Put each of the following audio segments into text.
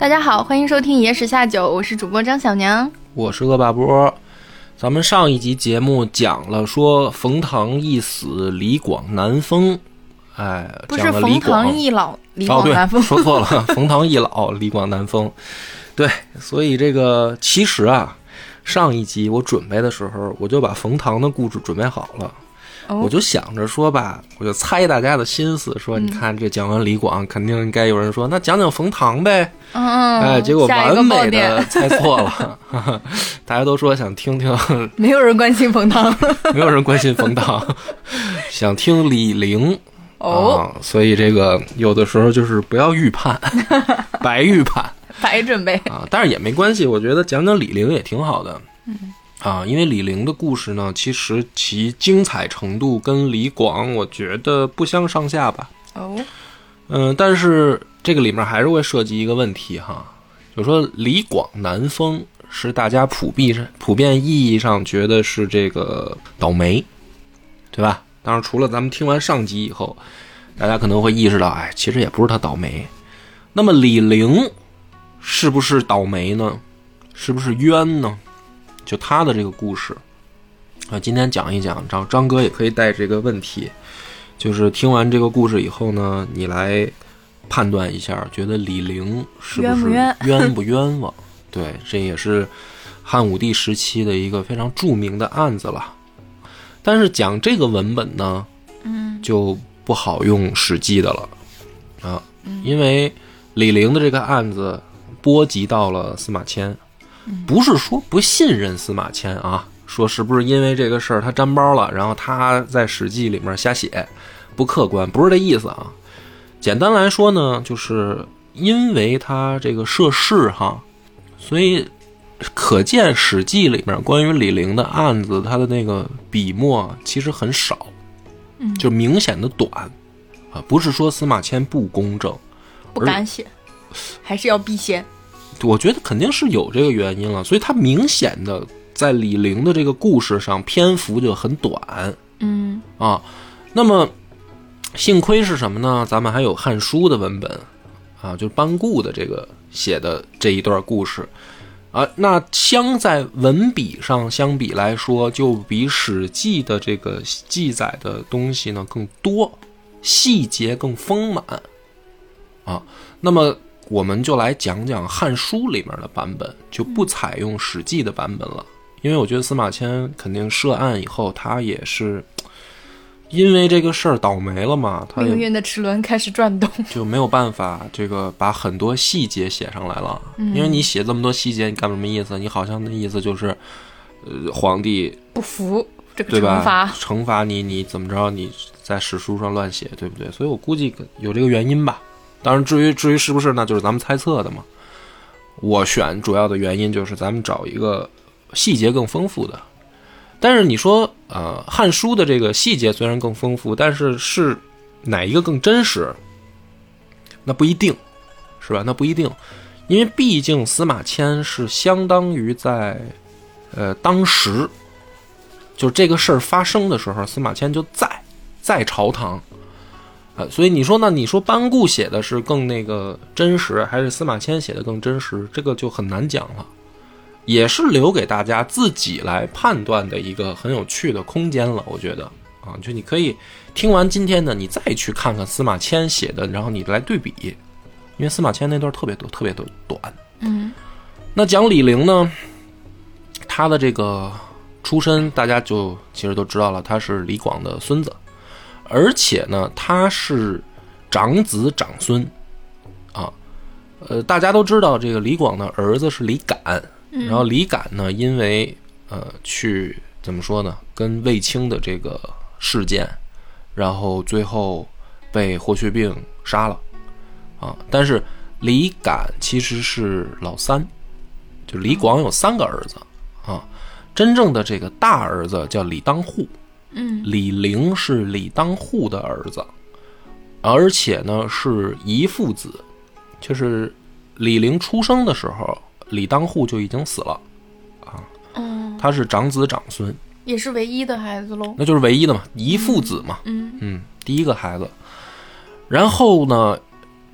大家好，欢迎收听《野史下酒》，我是主播张小娘，我是恶霸波。咱们上一集节目讲了说冯唐一死，李广难封。哎，不是冯唐易老，李广难封，说错了，冯唐易老，李广难封。对，所以这个其实啊，上一集我准备的时候，我就把冯唐的故事准备好了。我就想着说吧，我就猜大家的心思，说你看这讲完李广，肯定应该有人说那讲讲冯唐呗。嗯，哎，结果完美的 猜错了，大家都说想听听，没有人关心冯唐，没有人关心冯唐，想听李陵。哦，所以这个有的时候就是不要预判，白预判，白准备啊。但是也没关系，我觉得讲讲李陵也挺好的。嗯。啊，因为李陵的故事呢，其实其精彩程度跟李广，我觉得不相上下吧。哦，嗯，但是这个里面还是会涉及一个问题哈，就说李广南封是大家普遍上普遍意义上觉得是这个倒霉，对吧？当然，除了咱们听完上集以后，大家可能会意识到，哎，其实也不是他倒霉。那么李陵是不是倒霉呢？是不是冤呢？就他的这个故事，啊，今天讲一讲，张张哥也可以带这个问题，就是听完这个故事以后呢，你来判断一下，觉得李陵是不是 冤不冤枉？对，这也是汉武帝时期的一个非常著名的案子了。但是讲这个文本呢，嗯，就不好用《史记》的了啊，因为李陵的这个案子波及到了司马迁。不是说不信任司马迁啊，说是不是因为这个事儿他沾包了，然后他在《史记》里面瞎写，不客观，不是这意思啊。简单来说呢，就是因为他这个涉世哈，所以可见《史记》里面关于李陵的案子，他的那个笔墨其实很少，嗯，就明显的短啊。不是说司马迁不公正，不敢写，还是要避嫌。我觉得肯定是有这个原因了，所以他明显的在李陵的这个故事上篇幅就很短，嗯啊，那么幸亏是什么呢？咱们还有《汉书》的文本啊，就是班固的这个写的这一段故事啊，那相在文笔上相比来说，就比《史记》的这个记载的东西呢更多，细节更丰满啊，那么。我们就来讲讲《汉书》里面的版本，就不采用《史记》的版本了，因为我觉得司马迁肯定涉案以后，他也是因为这个事儿倒霉了嘛，他命运的齿轮开始转动，就没有办法这个把很多细节写上来了。因为你写这么多细节，你干什么意思？你好像那意思就是，呃，皇帝不服这个惩罚，惩罚你，你怎么着？你在史书上乱写，对不对？所以我估计有这个原因吧。当然，至于至于是不是，那就是咱们猜测的嘛。我选主要的原因就是咱们找一个细节更丰富的。但是你说，呃，《汉书》的这个细节虽然更丰富，但是是哪一个更真实？那不一定，是吧？那不一定，因为毕竟司马迁是相当于在，呃，当时，就这个事儿发生的时候，司马迁就在在朝堂。所以你说呢？你说班固写的是更那个真实，还是司马迁写的更真实？这个就很难讲了，也是留给大家自己来判断的一个很有趣的空间了。我觉得啊，就你可以听完今天的，你再去看看司马迁写的，然后你来对比，因为司马迁那段特别多，特别的短。嗯，那讲李陵呢，他的这个出身大家就其实都知道了，他是李广的孙子。而且呢，他是长子长孙，啊，呃，大家都知道这个李广的儿子是李敢，然后李敢呢，因为呃去怎么说呢，跟卫青的这个事件，然后最后被霍去病杀了，啊，但是李敢其实是老三，就李广有三个儿子啊，真正的这个大儿子叫李当户。嗯，李陵是李当户的儿子，而且呢是遗父子，就是李陵出生的时候，李当户就已经死了，啊，嗯，他是长子长孙，也是唯一的孩子喽，那就是唯一的嘛，遗父子嘛，嗯。嗯，第一个孩子，然后呢，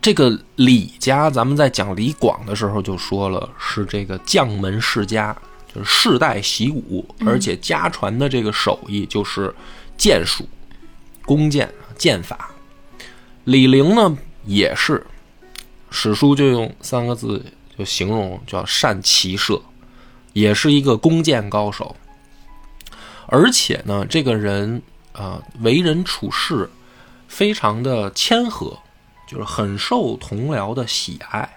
这个李家，咱们在讲李广的时候就说了，是这个将门世家，就是世代习武，而且家传的这个手艺就是剑术、弓箭、剑法。李陵呢也是，史书就用三个字就形容，叫善骑射，也是一个弓箭高手。而且呢，这个人啊、为人处事非常的谦和，就是很受同僚的喜爱，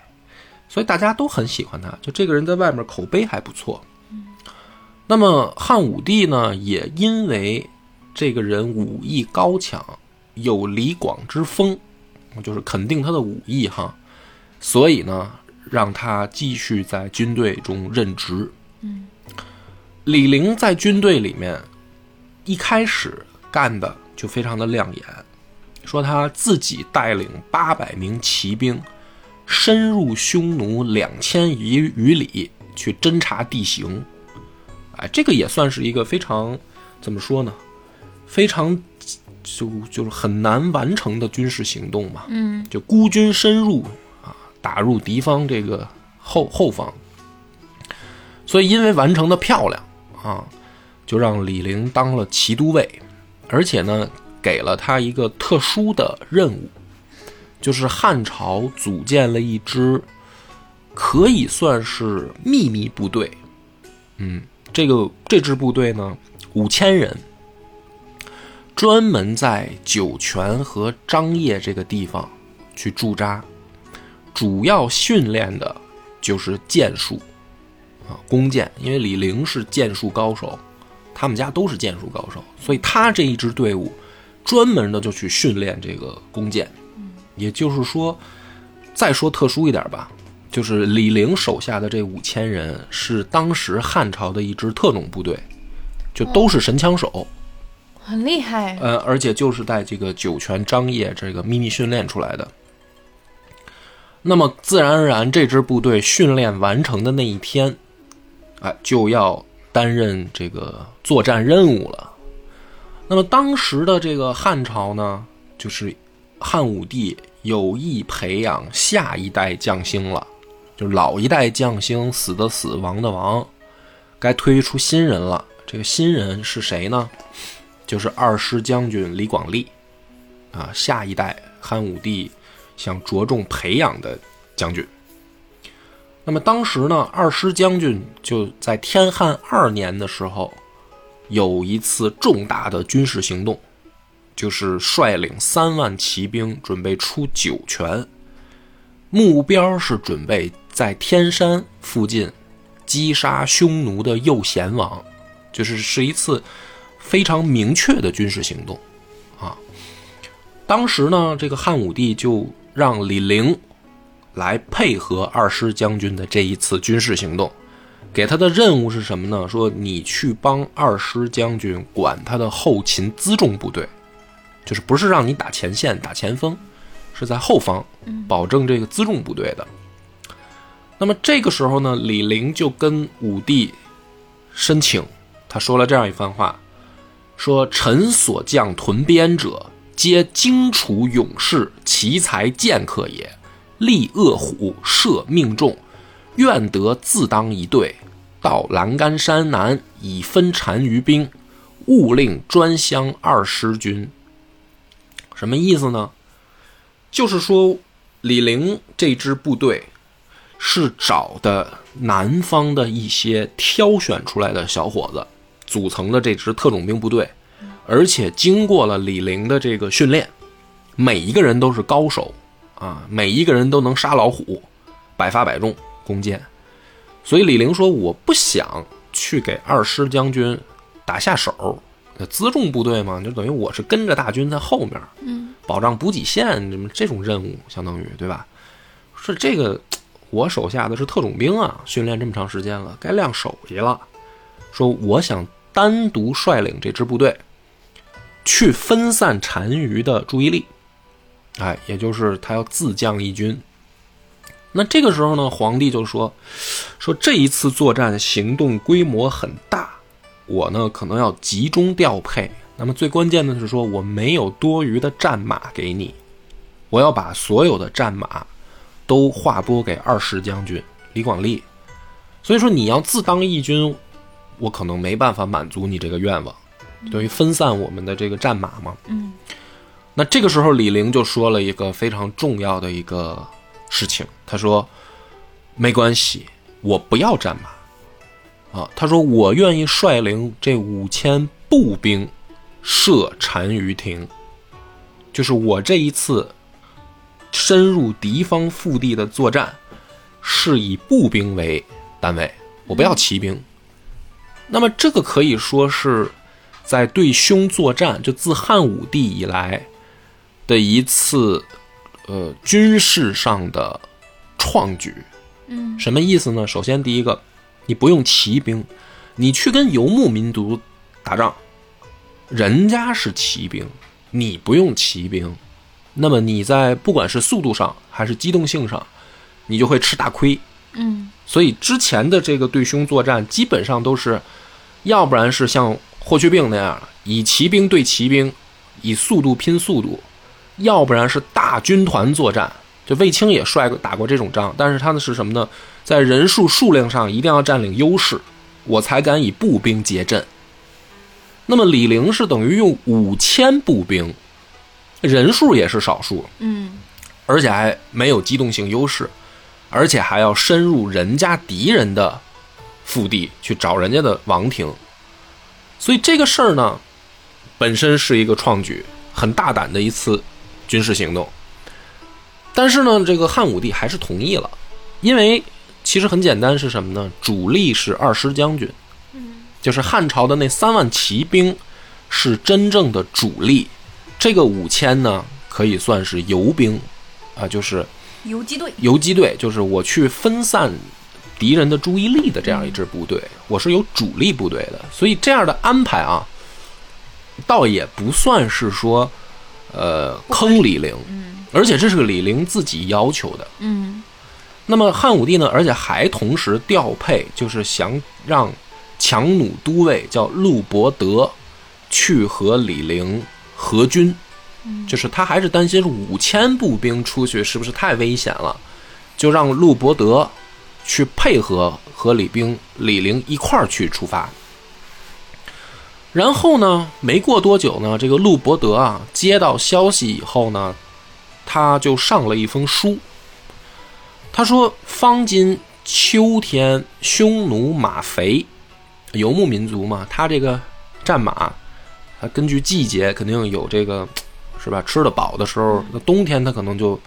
所以大家都很喜欢他。就这个人在外面口碑还不错。那么汉武帝呢，也因为这个人武艺高强，有李广之风，就是肯定他的武艺哈，所以呢，让他继续在军队中任职。李陵在军队里面一开始干的就非常的亮眼，说他自己带领八百名骑兵，深入匈奴两千余余里去侦察地形。哎，这个也算是一个非常怎么说呢？非常就就是很难完成的军事行动嘛。嗯，就孤军深入啊，打入敌方这个后后方。所以因为完成的漂亮啊，就让李陵当了骑都尉，而且呢，给了他一个特殊的任务，就是汉朝组建了一支可以算是秘密部队。嗯，这个这支部队呢，五千人，专门在酒泉和张掖这个地方去驻扎，主要训练的就是剑术啊，弓箭。因为李陵是剑术高手，他们家都是剑术高手，所以他这一支队伍专门的就去训练这个弓箭。也就是说，再说特殊一点吧，就是李陵手下的这五千人是当时汉朝的一支特种部队，就都是神枪手。很厉害。呃，而且就是在这个酒泉张掖这个秘密训练出来的。那么自然而然，这支部队训练完成的那一天，哎，就要担任这个作战任务了。那么当时的这个汉朝呢，就是汉武帝有意培养下一代将星了，就是老一代将星死的死，亡的亡，该推出新人了。这个新人是谁呢？就是二师将军李广利，啊，下一代汉武帝想着重培养的将军。那么当时呢，二师将军就在天汉二年的时候，有一次重大的军事行动，就是率领三万骑兵准备出酒泉，目标是准备在天山附近击杀匈奴的右贤王，就是是一次非常明确的军事行动啊。当时呢，这个汉武帝就让李陵来配合二师将军的这一次军事行动，给他的任务是什么呢？说你去帮二师将军管他的后勤辎重部队，就是不是让你打前线、打前锋，是在后方保证这个辎重部队的。那么这个时候呢，李陵就跟武帝申请，他说了这样一番话，说：“臣所将屯边者，皆荆楚勇士，奇才剑客也。力恶虎，射命中，愿得自当一队，到栏杆山南，以分单于兵，勿令专相二师军。”什么意思呢？就是说，李陵这支部队是找的南方的一些挑选出来的小伙子组成的这支特种兵部队，而且经过了李陵的这个训练，每一个人都是高手啊，每一个人都能杀老虎，百发百中弓箭。所以李陵说：“我不想去给二师将军打下手，辎重部队嘛，就等于我是跟着大军在后面，嗯，保障补给线，这么这种任务，相当于对吧？是这个，我手下的是特种兵啊，训练这么长时间了，该亮手艺了。说我想单独率领这支部队，去分散单于的注意力，哎，也就是他要自降一军。那这个时候呢，皇帝就说，说这一次作战行动规模很大，我呢可能要集中调配。那么最关键的是说，我没有多余的战马给你，我要把所有的战马都划拨给二世将军李广利。所以说，你要自当义军，我可能没办法满足你这个愿望，等于分散我们的这个战马嘛。嗯那这个时候，李陵就说了一个非常重要的一个事情，他说：“没关系，我不要战马啊。”他说：“我愿意率领这五千步兵射单于庭，就是我这一次深入敌方腹地的作战，是以步兵为单位，我不要骑兵。那么这个可以说是在对匈作战，就自汉武帝以来。”的一次，呃，军事上的创举，嗯什么意思呢？首先，第一个，你不用骑兵，你去跟游牧民族打仗，人家是骑兵，你不用骑兵，那么你在不管是速度上还是机动性上，你就会吃大亏。嗯所以之前的这个对匈作战，基本上都是，要不然是像霍去病那样，以骑兵对骑兵，以速度拼速度。要不然是大军团作战，就卫青也帅过打过这种仗，但是他的是什么呢？在人数数量上一定要占领优势，我才敢以步兵结阵。那么李陵是等于用五千步兵，人数也是少数，嗯而且还没有机动性优势，而且还要深入人家敌人的腹地去找人家的王庭，所以这个事儿呢，本身是一个创举，很大胆的一次。军事行动，但是呢，这个汉武帝还是同意了，因为其实很简单，是什么呢？主力是二师将军，就是汉朝的那三万骑兵是真正的主力，这个五千呢可以算是游兵，啊，就是游击队，游击队，就是我去分散敌人的注意力的这样一支部队，我是有主力部队的，所以这样的安排啊，倒也不算是说。呃，坑李陵，嗯而且这是个李陵自己要求的。嗯那么汉武帝呢，而且还同时调配，就是想让强弩都尉叫陆伯德去和李陵合军，就是他还是担心五千步兵出去是不是太危险了，就让陆伯德去配合和李兵李陵一块儿去出发。然后呢，没过多久呢，这个陆伯德啊接到消息以后呢，他就上了一封书。他说：“方今秋天，匈奴马肥，游牧民族嘛，他这个战马，他根据季节肯定有这个，是吧？吃得饱的时候，那冬天他可能就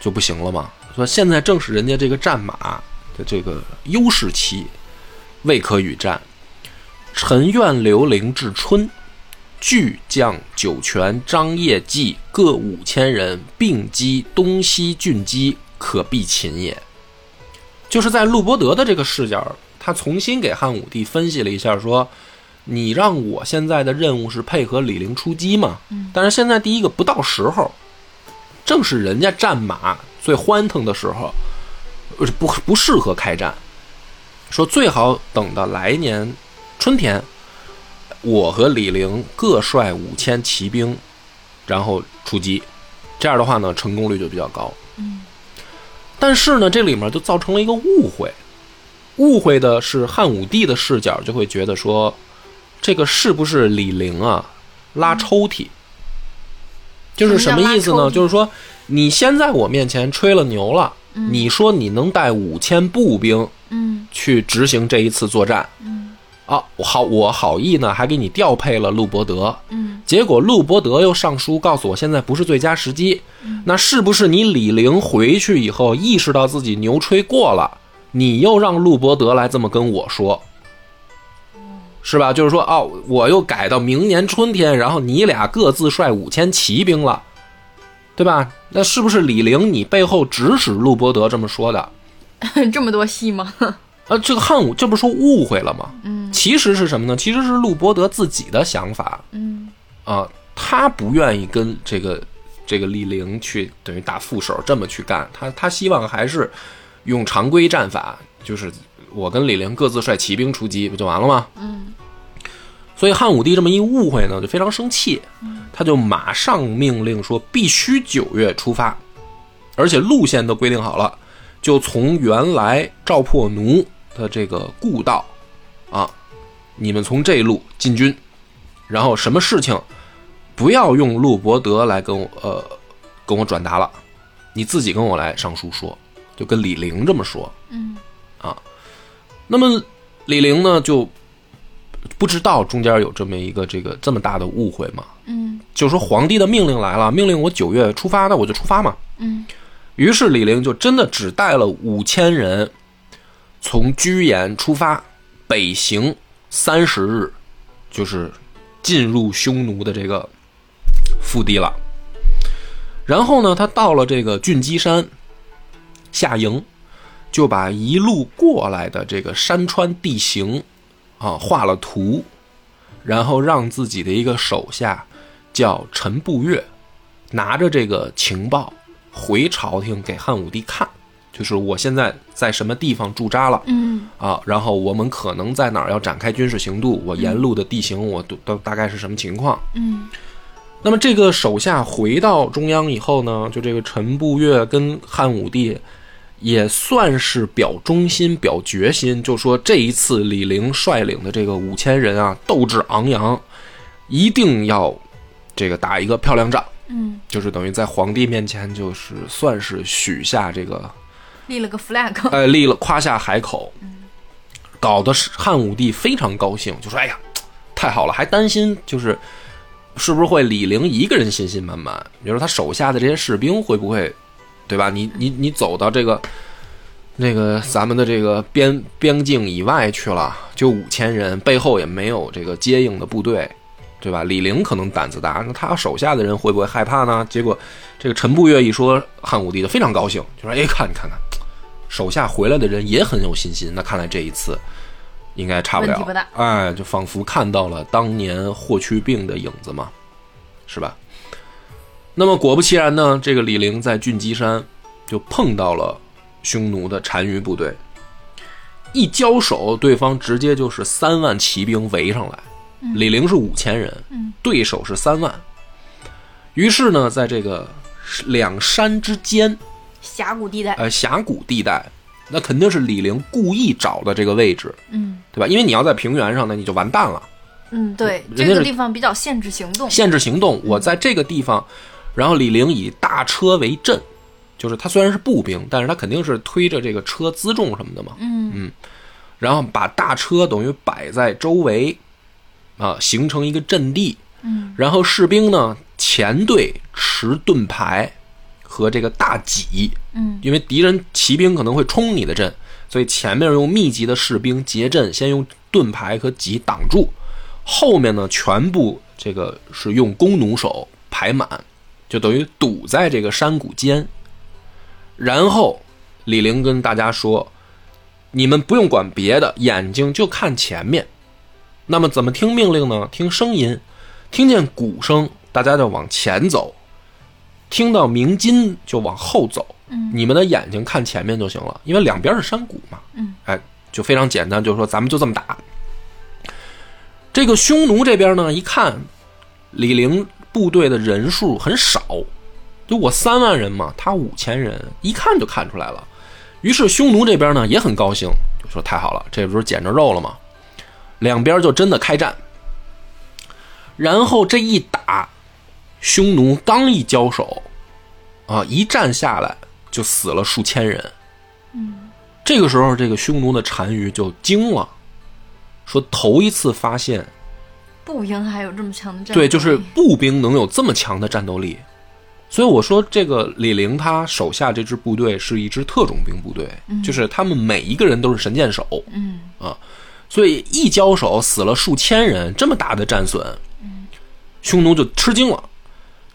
就不行了嘛。所以现在正是人家这个战马的这个优势期，未可与战。”臣愿留陵至春，巨将酒泉、张掖、纪各五千人，并击东西郡击，可避秦也。就是在陆伯德的这个视角，他重新给汉武帝分析了一下，说：“你让我现在的任务是配合李陵出击嘛？但是现在第一个不到时候，正是人家战马最欢腾的时候，不不适合开战。说最好等到来年。”春天，我和李陵各率五千骑兵，然后出击，这样的话呢，成功率就比较高。嗯，但是呢，这里面就造成了一个误会，误会的是汉武帝的视角就会觉得说，这个是不是李陵啊拉抽屉？就是什么意思呢？就是说，你先在我面前吹了牛了，你说你能带五千步兵，嗯，去执行这一次作战，嗯。啊，我好，我好意呢，还给你调配了陆伯德，嗯，结果陆伯德又上书告诉我，现在不是最佳时机，那是不是你李陵回去以后意识到自己牛吹过了，你又让陆伯德来这么跟我说，是吧？就是说，哦，我又改到明年春天，然后你俩各自率五千骑兵了，对吧？那是不是李陵你背后指使陆伯德这么说的？这么多戏吗？啊，这个汉武这不是说误会了吗？嗯，其实是什么呢？其实是陆伯德自己的想法。嗯，啊，他不愿意跟这个这个李陵去等于打副手这么去干，他他希望还是用常规战法，就是我跟李陵各自率骑兵出击，不就完了吗？嗯，所以汉武帝这么一误会呢，就非常生气，他就马上命令说必须九月出发，而且路线都规定好了，就从原来赵破奴的这个故道啊，你们从这路进军，然后什么事情不要用陆伯德来跟我呃跟我转达了，你自己跟我来上书说，就跟李陵这么说。嗯那么李陵呢就不知道中间有这么一个这个这么大的误会嘛，嗯就说皇帝的命令来了，命令我九月出发，那我就出发嘛。嗯于是李陵就真的只带了五千人，从居延出发，北行三十日，就是进入匈奴的这个腹地了。然后呢，他到了这个郡基山下营，就把一路过来的这个山川地形啊画了图，然后让自己的一个手下叫陈步月，拿着这个情报回朝廷给汉武帝看，就是我现在在什么地方驻扎了嗯。啊，然后我们可能在哪儿要展开军事行动，我沿路的地形我都都大概是什么情况。嗯。那么这个手下回到中央以后呢，就这个陈步月跟汉武帝也算是表忠心、表决心，就说这一次李陵率领的这个五千人啊，斗志昂扬，一定要这个打一个漂亮仗，嗯，就是等于在皇帝面前就是算是许下这个立了个 flag。呃，立了夸下海口，搞得是汉武帝非常高兴，就说：“哎呀，太好了！”还担心就是是不是会李陵一个人信心满满，比如说他手下的这些士兵会不会，对吧？你你你走到这个那个咱们的这个边边境以外去了，就五千人，背后也没有这个接应的部队。对吧？李陵可能胆子大，那他手下的人会不会害怕呢？结果这个陈步岳一说，汉武帝就非常高兴，就说：“哎，看你看看，手下回来的人也很有信心，那看来这一次应该差不了。哎，就仿佛看到了当年霍去病的影子嘛，是吧？那么果不其然呢，这个李陵在郡基山就碰到了匈奴的单于部队，一交手，对方直接就是三万骑兵围上来，李陵是五千人，嗯对手是三万。于是呢，在这个两山之间，峡谷地带。呃，峡谷地带，那肯定是李陵故意找的这个位置，嗯对吧？因为你要在平原上，呢你就完蛋了，嗯，对，这个地方比较限制行动。限制行动。我在这个地方，然后李陵以大车为阵，就是他虽然是步兵，但是他肯定是推着这个车辎重什么的嘛，嗯。然后把大车等于摆在周围，啊，形成一个阵地。嗯。然后士兵呢前队持盾牌和这个大戟，嗯。因为敌人骑兵可能会冲你的阵，所以前面用密集的士兵结阵，先用盾牌和戟挡住，后面呢全部这个是用弓弩手排满，就等于堵在这个山谷间。然后李陵跟大家说：“你们不用管别的，眼睛就看前面。那么怎么听命令呢？听声音，听见鼓声，大家就往前走；听到鸣金就往后走。嗯你们的眼睛看前面就行了，因为两边是山谷嘛。嗯，哎，就非常简单，就是说咱们就这么打。这个匈奴这边呢，一看李陵部队的人数很少，就我三万人嘛，他五千人，一看就看出来了。于是匈奴这边呢也很高兴，就说太好了，这不是捡着肉了吗？两边就真的开战。然后这一打，匈奴刚一交手，啊，一战下来就死了数千人。嗯这个时候，这个匈奴的单于就惊了，说头一次发现，步兵还有这么强的战斗力。对，就是步兵能有这么强的战斗力。所以我说，这个李陵他手下这支部队是一支特种兵部队，就是他们每一个人都是神箭手，嗯。啊所以一交手死了数千人，这么大的战损，匈奴就吃惊了。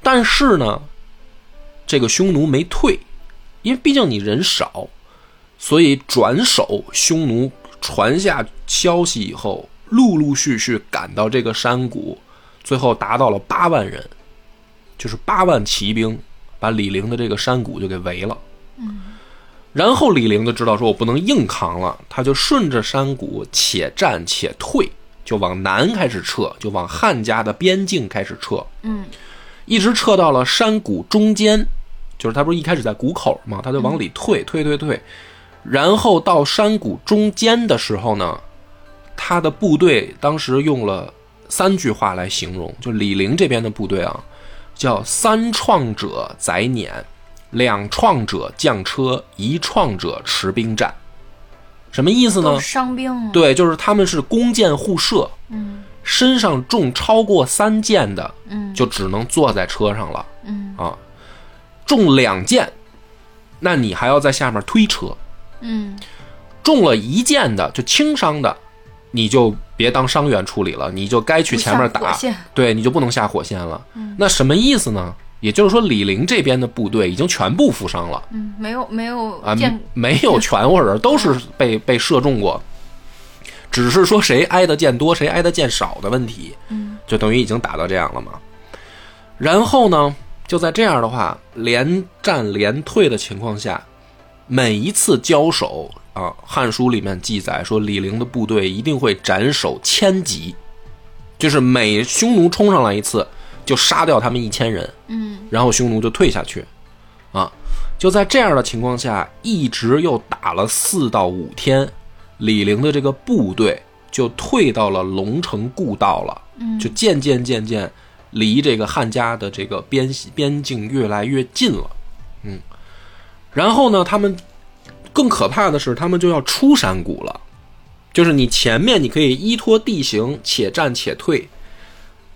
但是呢，这个匈奴没退，因为毕竟你人少，所以转手匈奴传下消息以后，陆陆续续赶到这个山谷，最后达到了八万人，就是八万骑兵把李陵的这个山谷就给围了。嗯然后李陵就知道说，我不能硬扛了，他就顺着山谷且战且退，就往南开始撤，就往汉家的边境开始撤，嗯一直撤到了山谷中间，就是他不是一开始在谷口嘛，他就往里退，退退退，然后到山谷中间的时候呢，他的部队当时用了三句话来形容，就李陵这边的部队啊，叫三创者载辇，两创者将车，一创者持兵战。什么意思呢？伤兵了。对，就是他们是弓箭互射，嗯身上中超过三箭的，嗯就只能坐在车上了嗯啊。中两箭，那你还要在下面推车；嗯中了一箭的，就轻伤的，你就别当伤员处理了，你就该去前面打 对，你就不能下火线了。那什么意思呢？也就是说，李陵这边的部队已经全部负伤了嗯，没有没有啊，见没有全乎人，都是被被射中过，只是说谁挨的箭多，谁挨的箭少的问题。嗯就等于已经打到这样了嘛。然后呢，就在这样的话，连战连退的情况下，每一次交手啊，《汉书》里面记载说，李陵的部队一定会斩首千级，就是每匈奴冲上来一次，就杀掉他们一千人，嗯然后匈奴就退下去，啊，就在这样的情况下，一直又打了四到五天，李陵的这个部队就退到了龙城故道了，嗯就渐渐渐渐离这个汉家的这个边边境越来越近了，嗯，然后呢，他们更可怕的是，他们就要出山谷了，就是你前面你可以依托地形且战且退，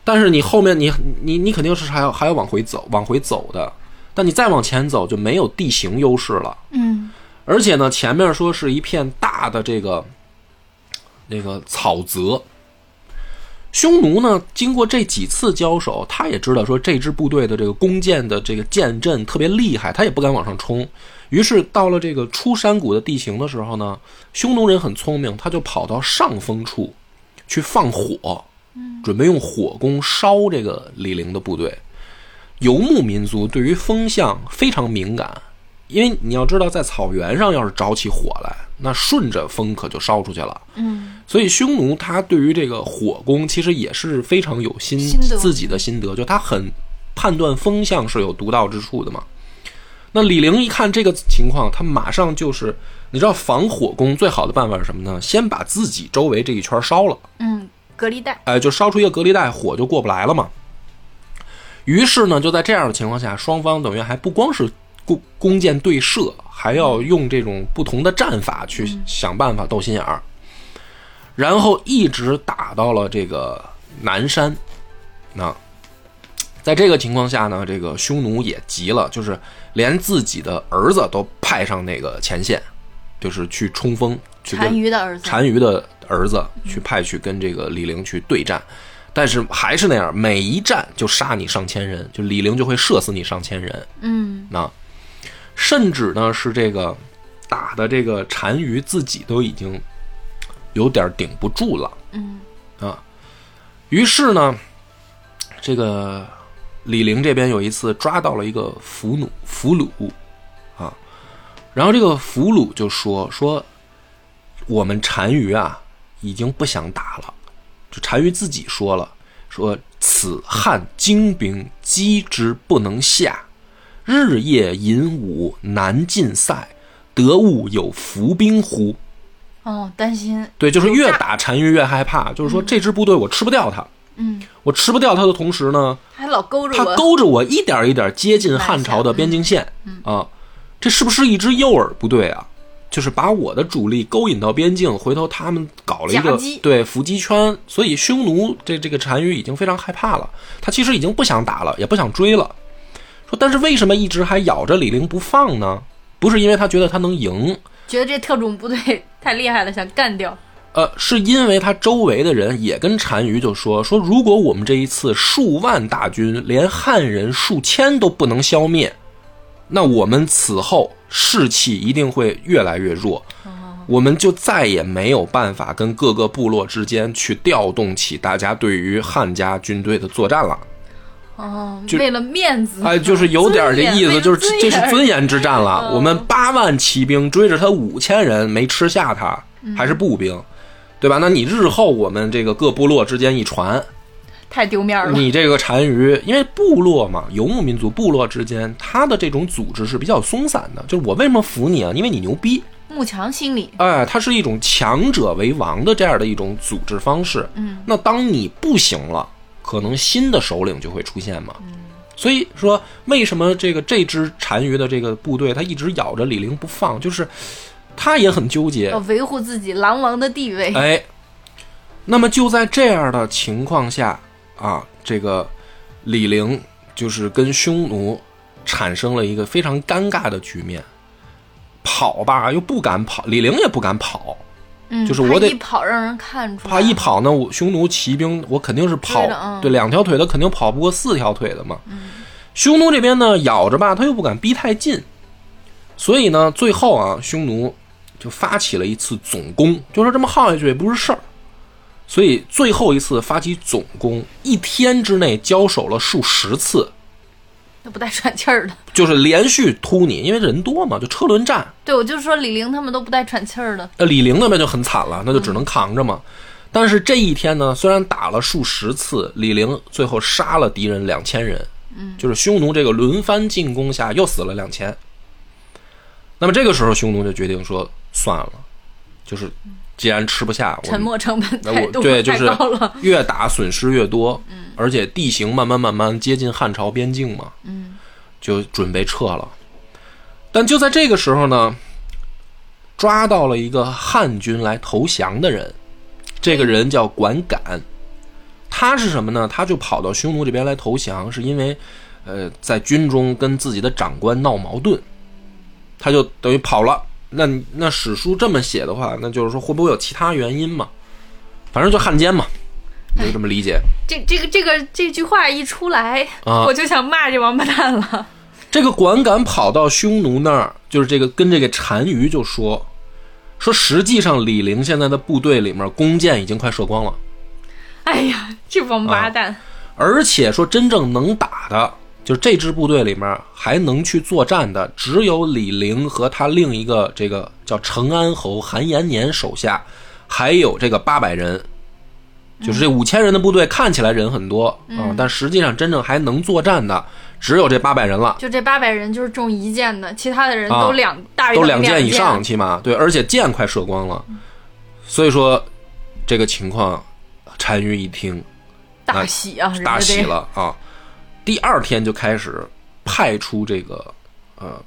但是你后面你你你肯定是还要还要往回走，往回走的。但你再往前走就没有地形优势了，嗯而且呢，前面说是一片大的这个那个草泽。匈奴呢，经过这几次交手，他也知道说这支部队的这个弓箭的这个箭阵特别厉害，他也不敢往上冲。于是到了这个出山谷的地形的时候呢，匈奴人很聪明，他就跑到上风处去放火，准备用火攻烧这个李陵的部队。游牧民族对于风向非常敏感，因为你要知道，在草原上要是着起火来，那顺着风可就烧出去了。嗯所以匈奴他对于这个火攻其实也是非常有心自己的心得，就他很判断风向是有独到之处的嘛。那李陵一看这个情况，他马上就是，你知道防火攻最好的办法是什么呢？先把自己周围这一圈烧了。嗯，隔离带。哎，就烧出一个隔离带，火就过不来了嘛。于是呢，就在这样的情况下，双方等于还不光是弓弓箭对射，还要用这种不同的战法去想办法斗心眼儿，然后一直打到了这个南山。那在这个情况下呢，这个匈奴也急了，就是连自己的儿子都派上那个前线，就是去冲锋，去跟单于的儿子。单于的儿子去派去跟这个李陵去对战，但是还是那样，每一战就杀你上千人，就李陵就会射死你上千人。嗯那甚至呢是这个打的这个单于自己都已经有点顶不住了嗯啊。于是呢，这个李陵这边有一次抓到了一个俘虏俘虏啊，然后这个俘虏就说说我们单于啊已经不想打了，就单于自己说了，说此汉精兵击之不能下，日夜引武难尽塞，得物有伏兵乎？哦，担心。对，就是越打单于越害怕，就是说这支部队我吃不掉他，嗯，我吃不掉他的同时呢，还老勾着它我。勾着我一点一点接近汉朝的边境线啊，这是不是一支诱饵部队啊？就是把我的主力勾引到边境，回头他们搞了一个对伏击圈，所以匈奴这这个单于已经非常害怕了，他其实已经不想打了，也不想追了。说，但是为什么一直还咬着李陵不放呢？不是因为他觉得他能赢，觉得这特种部队太厉害了，想干掉。呃，是因为他周围的人也跟单于就说说，如果我们这一次数万大军连汉人数千都不能消灭，那我们此后士气一定会越来越弱，我们就再也没有办法跟各个部落之间去调动起大家对于汉家军队的作战了。哦，就为了面子。哎，就是有点这意思，就是这这是尊严。之战了。嗯我们八万骑兵追着他五千人，没吃下他，还是步兵，对吧？那你日后我们这个各部落之间一传，太丢面了。你这个单于，因为部落嘛，游牧民族部落之间，他的这种组织是比较松散的。就是我为什么服你啊？因为你牛逼，慕强心理。哎，它是一种强者为王的这样的一种组织方式。嗯，那当你不行了，可能新的首领就会出现嘛。嗯，所以说，为什么这个这支单于的这个部队，他一直咬着李陵不放，就是他也很纠结，要维护自己狼王的地位。哎，那么就在这样的情况下啊，这个李陵就是跟匈奴产生了一个非常尴尬的局面。跑吧，又不敢跑，李陵也不敢跑，嗯，就是我得怕一跑让人看出来。怕一跑呢，我匈奴骑兵我肯定是跑对嗯对两条腿的肯定跑不过四条腿的嘛。嗯匈奴这边呢咬着吧，他又不敢逼太近，所以呢，最后啊，匈奴就发起了一次总攻，就说这么耗下去也不是事儿，所以最后一次发起总攻，一天之内交手了数十次，都不带喘气儿的。就是连续突你，因为人多嘛，就车轮战。对，我就说李陵他们都不带喘气儿的。那李陵那边就很惨了，那就只能扛着嘛。但是这一天呢，虽然打了数十次，李陵最后杀了敌人两千人，嗯，就是匈奴这个轮番进攻下又死了两千。那么这个时候，匈奴就决定说算了，就是既然吃不下，我沉没成本那太对就是。越打损失越多，嗯，而且地形慢慢慢慢接近汉朝边境嘛，嗯，就准备撤了。但就在这个时候呢，抓到了一个汉军来投降的人，这个人叫管敢。他是什么呢？他就跑到匈奴这边来投降，是因为，呃，在军中跟自己的长官闹矛盾，他就等于跑了。那那史书这么写的话，那就是说会不会有其他原因嘛？反正就汉奸嘛，你就这么理解。这这个这个这句话一出来，啊我就想骂这王八蛋了。这个管敢跑到匈奴那儿，就是这个跟这个单于就说，说实际上李陵现在的部队里面弓箭已经快射光了，哎呀，这王八蛋！而且说真正能打的，就是这支部队里面还能去作战的，只有李陵和他另一个这个叫成安侯韩延年手下，还有这个八百人。就是这五千人的部队看起来人很多啊、但实际上真正还能作战的只有这八百人了。就这八百人就是中一箭的，其他的人啊都两、大于都两箭以上，起码对，而且箭快射光了，所以说这个情况，单于一听大喜啊！大喜了啊！第二天就开始派出这个呃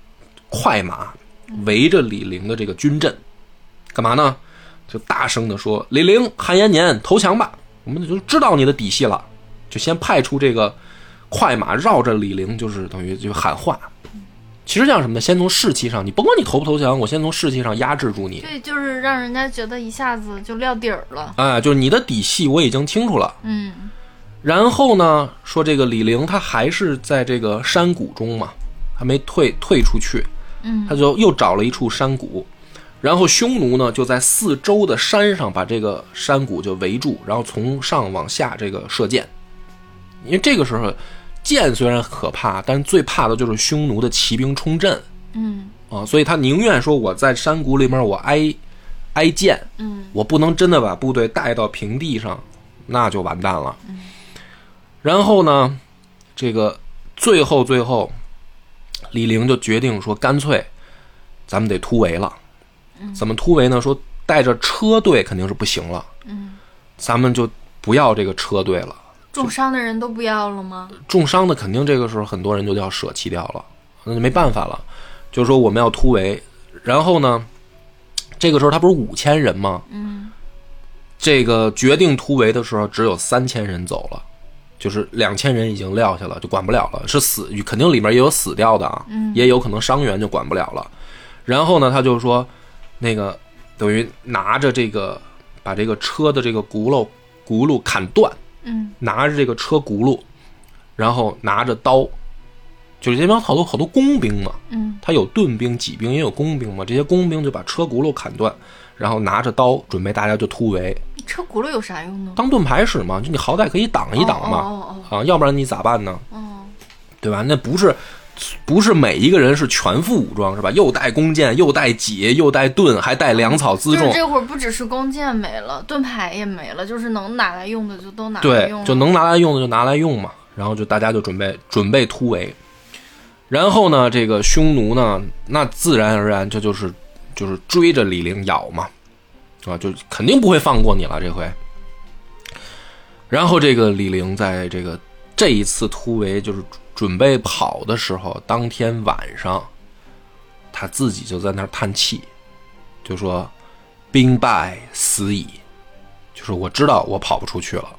快马围着李陵的这个军阵，干嘛呢？就大声的说：“李陵、韩延年投降吧！我们就知道你的底细了。”就先派出这个快马绕着李陵，就是等于就喊话。其实像什么呢？先从士气上，你甭管你投不投降，我先从士气上压制住你。对，就是让人家觉得一下子就撂底儿了。哎，就是你的底细我已经清楚了。嗯然后呢，说这个李陵他还是在这个山谷中嘛，还没退退出去，嗯。他就又找了一处山谷，然后匈奴呢就在四周的山上把这个山谷就围住，然后从上往下这个射箭，因为这个时候箭虽然可怕，但最怕的就是匈奴的骑兵冲阵。嗯。啊，所以他宁愿说我在山谷里面我挨挨箭，嗯。我不能真的把部队带到平地上，那就完蛋了。然后呢，这个最后最后，李陵就决定说，干脆咱们得突围了。怎么突围呢？说带着车队肯定是不行了，嗯，咱们就不要这个车队了。重伤的人都不要了吗？重伤的肯定这个时候很多人就要舍弃掉了，那就没办法了。就是说我们要突围，然后呢，这个时候他不是五千人吗？嗯这个决定突围的时候，只有三千人走了，就是两千人已经撂下了，就管不了了。是死，肯定里面也有死掉的啊，嗯也有可能伤员就管不了了。然后呢，他就说，那个等于拿着这个把这个车的这个轱辘轱辘砍断，嗯拿着这个车轱辘，然后拿着刀，就是这边好多好多工兵嘛，嗯他有盾兵、骑兵，也有工兵嘛。这些工兵就把车轱辘砍断，然后拿着刀准备大家就突围，车轱辘有啥用呢？当盾牌使嘛。就你好歹可以挡一挡嘛，哦哦啊，要不然你咋办呢？对吧？那不是不是每一个人是全副武装，是吧？又带弓箭，又带戟，又带盾，还带粮草辎重。这会儿不只是弓箭没了，盾牌也没了，就是能拿来用的就都拿来对用，就能拿来用的就拿来用嘛。然后就大家就准备准备突围。然后呢，这个匈奴呢，那自然而然这就是就是追着李陵咬嘛，啊，就肯定不会放过你了这回。然后这个李陵在这个这一次突围就是准备跑的时候，当天晚上，他自己就在那儿叹气，就说：“兵败死矣。”就是我知道我跑不出去了。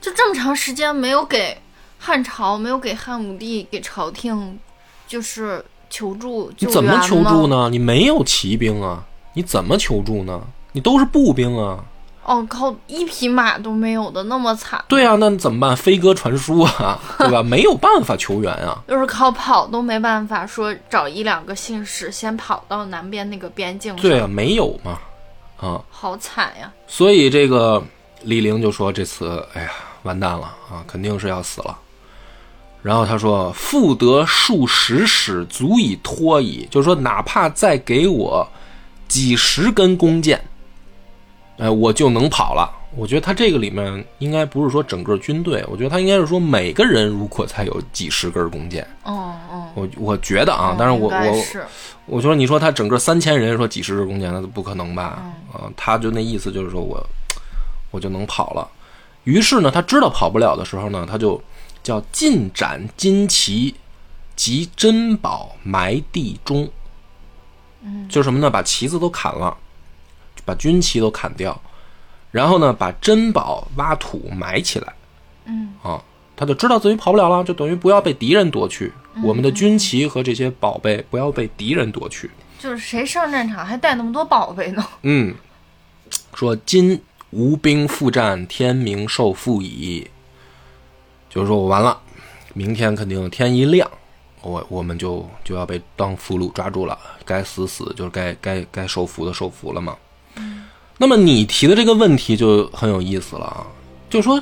就这么长时间没有给汉朝，没有给汉武帝，给朝廷，就是求助救你怎么求助？呢？你没有骑兵啊，你怎么求助呢？你都是步兵啊。哦，靠，一匹马都没有的那么惨，对啊，那怎么办？飞鸽传书啊，对吧？没有办法求援啊。就是靠跑都没办法，说找一两个信使先跑到南边那个边境上，对啊，没有嘛，啊，好惨呀！所以这个李陵就说这次，哎呀，完蛋了啊，肯定是要死了。然后他说：“复得数十矢，足以脱矣。”就是说，哪怕再给我几十根弓箭，哎，我就能跑了。我觉得他这个里面应该不是说整个军队，我觉得他应该是说每个人如果才有几十根弓箭，哦哦，我我觉得啊，但是我我我是我说你说他整个三千人说几十根弓箭，那不可能吧？啊，他就那意思就是说我我就能跑了。于是呢，他知道跑不了的时候呢，他就叫尽斩金旗及珍宝埋地中。嗯，就是什么呢？把旗子都砍了，把军旗都砍掉，然后呢，把珍宝挖土埋起来。嗯啊，他就知道自己跑不了了，就等于不要被敌人夺去。我们的军旗和这些宝贝不要被敌人夺去。就是谁上战场还带那么多宝贝呢？嗯，说今无兵复战，天明受复矣。就是说我完了，明天肯定天一亮，我我们就就要被当俘虏抓住了，该死死，就是该该该受俘的受俘了嘛。那么你提的这个问题就很有意思了啊，就说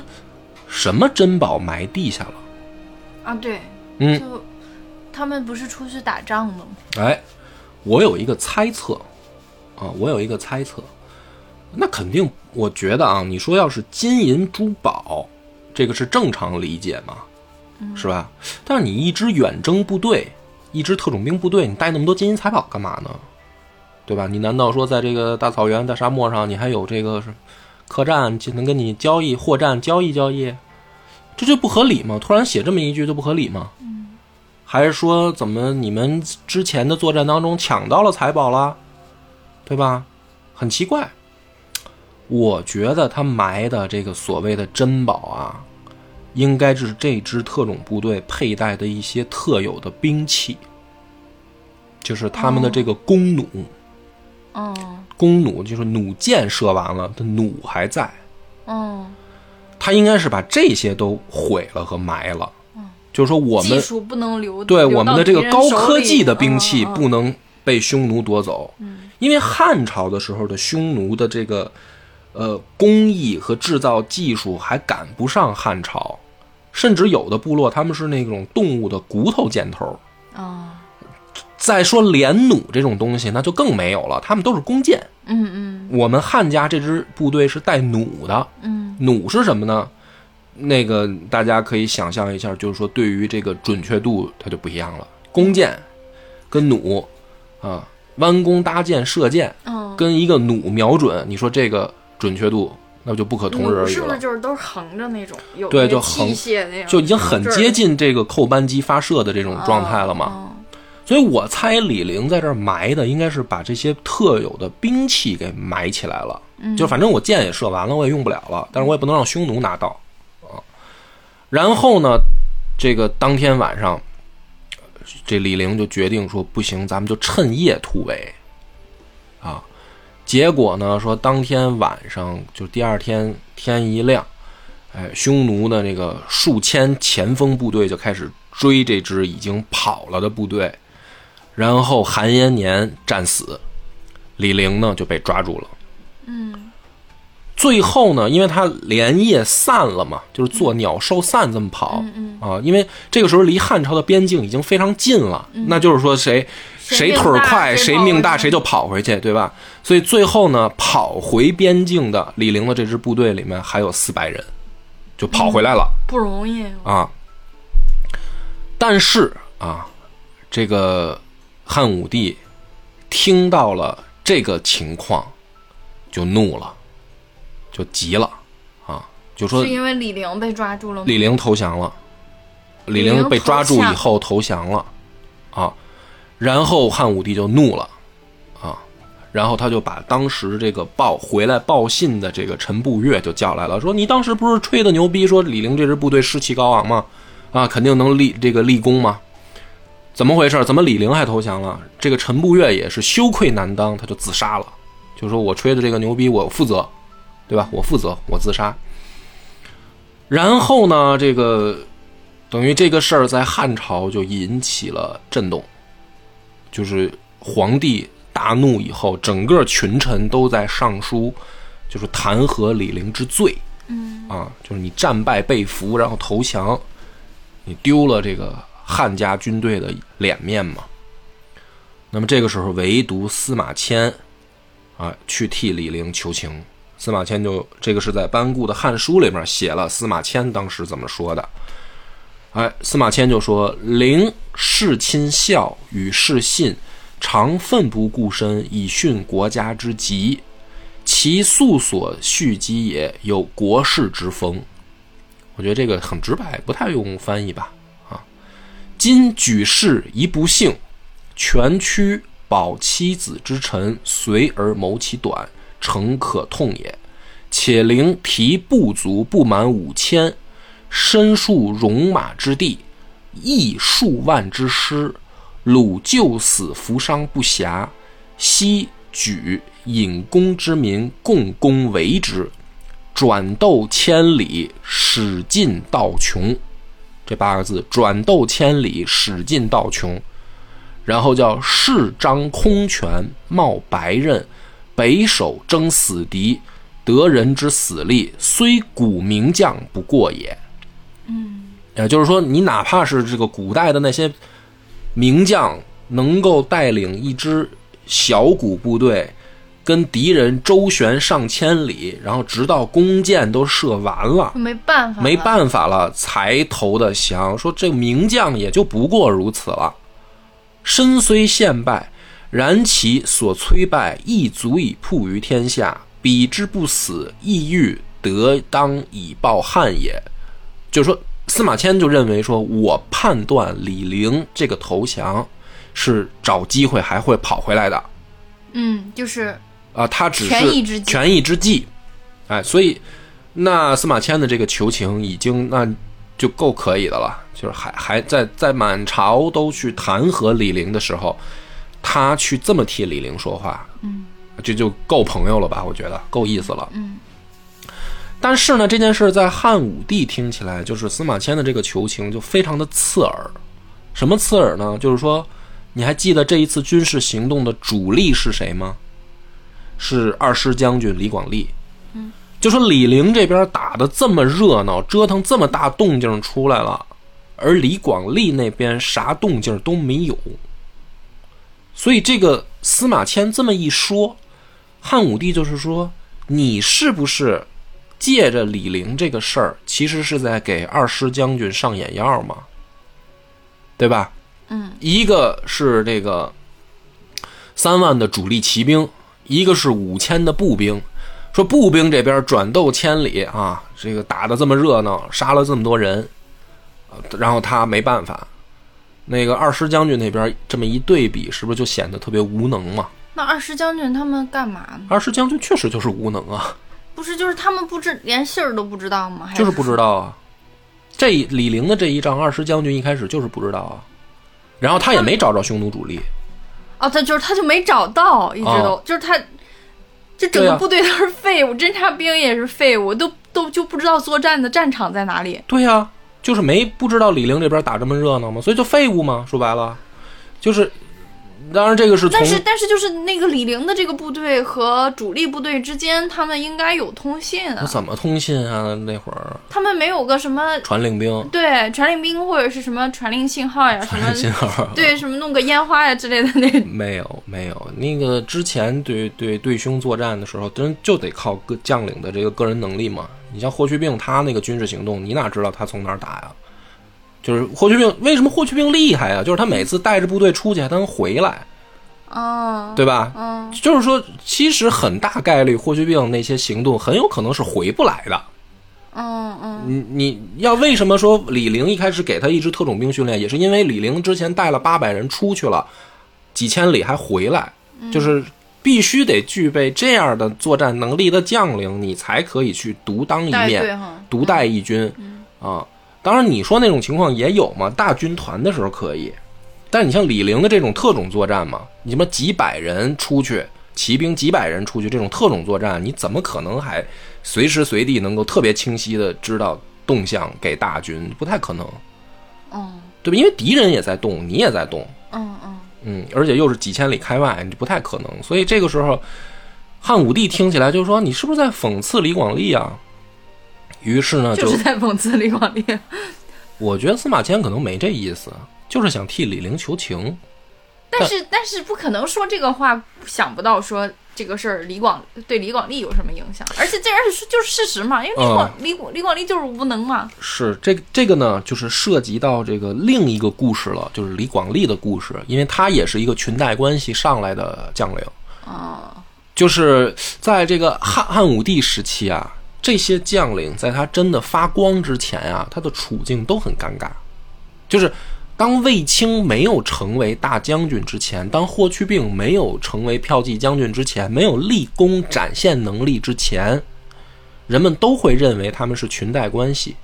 什么珍宝埋地下了？啊，对，嗯就他们不是出去打仗的吗？哎，我有一个猜测啊，我有一个猜测，那肯定，我觉得啊，你说要是金银珠宝，这个是正常理解嘛，是吧？但是你一支远征部队，一支特种兵部队，你带那么多金银财宝干嘛呢？对吧？你难道说在这个大草原、大沙漠上，你还有这个是客栈，就能跟你交易货站交易交易？这就不合理吗？突然写这么一句，就不合理吗？还是说怎么你们之前的作战当中抢到了财宝了，对吧？很奇怪。我觉得他埋的这个所谓的珍宝啊，应该是这支特种部队佩戴的一些特有的兵器，就是他们的这个弓弩。嗯弓弩就是弩箭射完了，的弩还在。嗯，他应该是把这些都毁了和埋了。就是说我们技术不能留，对我们的这个高科技的兵器不能被匈奴夺走，因为汉朝的时候的匈奴的这个呃工艺和制造技术还赶不上汉朝，甚至有的部落他们是那种动物的骨头箭头。啊，再说连弩这种东西，那就更没有了，他们都是弓箭。嗯嗯我们汉家这支部队是带弩的，嗯弩是什么呢？那个大家可以想象一下，就是说对于这个准确度它就不一样了。弓箭跟弩啊，弯弓搭箭射箭，嗯，跟一个弩瞄准，你说这个准确度那就不可同日而语了是不是。就是都是横着那种？有对就横就已经很接近这个扣扳机发射的这种状态了嘛？嗯所以我猜李陵在这儿埋的应该是把这些特有的兵器给埋起来了。嗯就反正我箭也射完了，我也用不了了，但是我也不能让匈奴拿到啊。然后呢，这个当天晚上，这李陵就决定说不行，咱们就趁夜突围啊。结果呢，说当天晚上就第二天天一亮，哎，匈奴的这个数千前锋部队就开始追这支已经跑了的部队，然后韩延年战死，李陵呢就被抓住了。嗯最后呢，因为他连夜散了嘛，就是做鸟兽散这么跑啊。因为这个时候离汉朝的边境已经非常近了，那就是说谁谁腿儿快，谁命大，谁就跑回去，对吧？所以最后呢，跑回边境的李陵的这支部队里面还有四百人，就跑回来了。不容易啊。但是啊，这个汉武帝听到了这个情况，就怒了。就急了，啊，就说是因为李陵被抓住了吗？李陵投降了，李陵被抓住以后投降了，啊，然后汉武帝就怒了，啊，然后他就把当时这个报回来报信的这个陈步岳就叫来了，说你当时不是吹的牛逼，说李陵这支部队士气高昂吗？啊，肯定能立这个立功吗？怎么回事？怎么李陵还投降了？这个陈步岳也是羞愧难当，他就自杀了，就说我吹的这个牛逼，我负责。对吧？我负责，我自杀。然后呢，这个等于这个事儿在汉朝就引起了震动，就是皇帝大怒以后，整个群臣都在上书，就是弹劾李陵之罪。嗯啊，就是你战败被俘，然后投降，你丢了这个汉家军队的脸面嘛。那么这个时候，唯独司马迁啊，去替李陵求情。司马迁就这个是在班固的《汉书》里面写了，司马迁当时怎么说的？哎，司马迁就说：“陵事亲孝，与事信，常奋不顾身以殉国家之急，其素所蓄积也，有国士之风。”我觉得这个很直白，不太用翻译吧？今举事一不幸，全屈保妻子之臣，随而谋其短。诚可痛也。且陵提部卒不满五千，身数戎马之地，亦数万之师，虏救死扶伤不暇，悉举引弓之民共攻为之，转斗千里，使尽道穷。这八个字：转斗千里，使尽道穷。然后叫势张空拳，冒白刃。北守争死敌，得人之死力，虽古名将不过也。嗯，也就是说，你哪怕是这个古代的那些名将，能够带领一支小股部队，跟敌人周旋上千里，然后直到弓箭都射完了，没办法，没办法了，才投的降。说这个名将也就不过如此了，身虽陷败。然其所摧败，亦足以曝于天下。彼之不死，亦欲得当以报汉也。就是说，司马迁就认为说，我判断李陵这个投降是找机会还会跑回来的。嗯，就是啊，他只是权宜之计。权宜之计，哎，所以那司马迁的这个求情已经那就够可以的了。就是还还在在满朝都去弹劾李陵的时候。他去这么替李陵说话，嗯，这就够朋友了吧？我觉得够意思了。嗯，但是呢，这件事在汉武帝听起来，就是司马迁的这个求情就非常的刺耳。什么刺耳呢？就是说，你还记得这一次军事行动的主力是谁吗？是二师将军李广利。嗯，就说李陵这边打的这么热闹，折腾这么大动静出来了，而李广利那边啥动静都没有。所以这个司马迁这么一说，汉武帝就是说，你是不是借着李陵这个事儿，其实是在给二师将军上眼药嘛？对吧？嗯，一个是这个三万的主力骑兵，一个是五千的步兵。说步兵这边转斗千里啊，这个打的这么热闹，杀了这么多人，然后他没办法。那个二师将军那边这么一对比，是不是就显得特别无能嘛？那二师将军他们干嘛呢？二师将军确实就是无能啊！不是，就是他们不知连信儿都不知道吗？就是不知道啊！这李陵的这一仗，二师将军一开始就是不知道啊，然后他也没找着匈奴主力。哦，他就是他就没找到，一直都就是他，这整个部队都是废物，侦察兵也是废物，都都就不知道作战的战场在哪里。对呀。就是没不知道李陵这边打这么热闹吗？所以就废物嘛。说白了，就是当然这个是但是但是就是那个李陵的这个部队和主力部队之间，他们应该有通信啊。怎么通信啊？那会儿他们没有个什么传令兵、对传令兵或者是什么传令信号呀，什么信号，对什么弄个烟花呀之类的那 没有没有。那个之前对对对兄作战的时候，真就得靠个将领的这个个人能力嘛。你像霍去病，他那个军事行动，你哪知道他从哪儿打呀？就是霍去病，为什么霍去病厉害啊？就是他每次带着部队出去，他能回来，哦，对吧？嗯就是说，其实很大概率霍去病那些行动很有可能是回不来的。嗯嗯你你要为什么说李陵一开始给他一支特种兵训练，也是因为李陵之前带了八百人出去了，几千里还回来，就是必须得具备这样的作战能力的将领，你才可以去独当一面，独带一军啊。当然，你说那种情况也有嘛，大军团的时候可以，但你像李陵的这种特种作战嘛，你什么几百人出去，骑兵几百人出去这种特种作战，你怎么可能还随时随地能够特别清晰的知道动向给大军？不太可能，嗯对吧？因为敌人也在动，你也在动，嗯嗯，嗯，而且又是几千里开外，你不太可能。所以这个时候，汉武帝听起来就是说：“你是不是在讽刺李广利啊？”于是呢，就是在讽刺李广利。我觉得司马迁可能没这意思，就是想替李陵求情。但是但是不可能说这个话，想不到说这个事儿李广对李广利有什么影响，而且这而且是就是事实嘛，因为李广、李广李广利就是无能嘛。是这这个呢，就是涉及到这个另一个故事了，就是李广利的故事，因为他也是一个裙带关系上来的将领。哦，就是在这个汉汉武帝时期啊，这些将领在他真的发光之前啊，他的处境都很尴尬。就是当卫青没有成为大将军之前，当霍去病没有成为骠骑将军之前，没有立功展现能力之前，人们都会认为他们是裙带关系。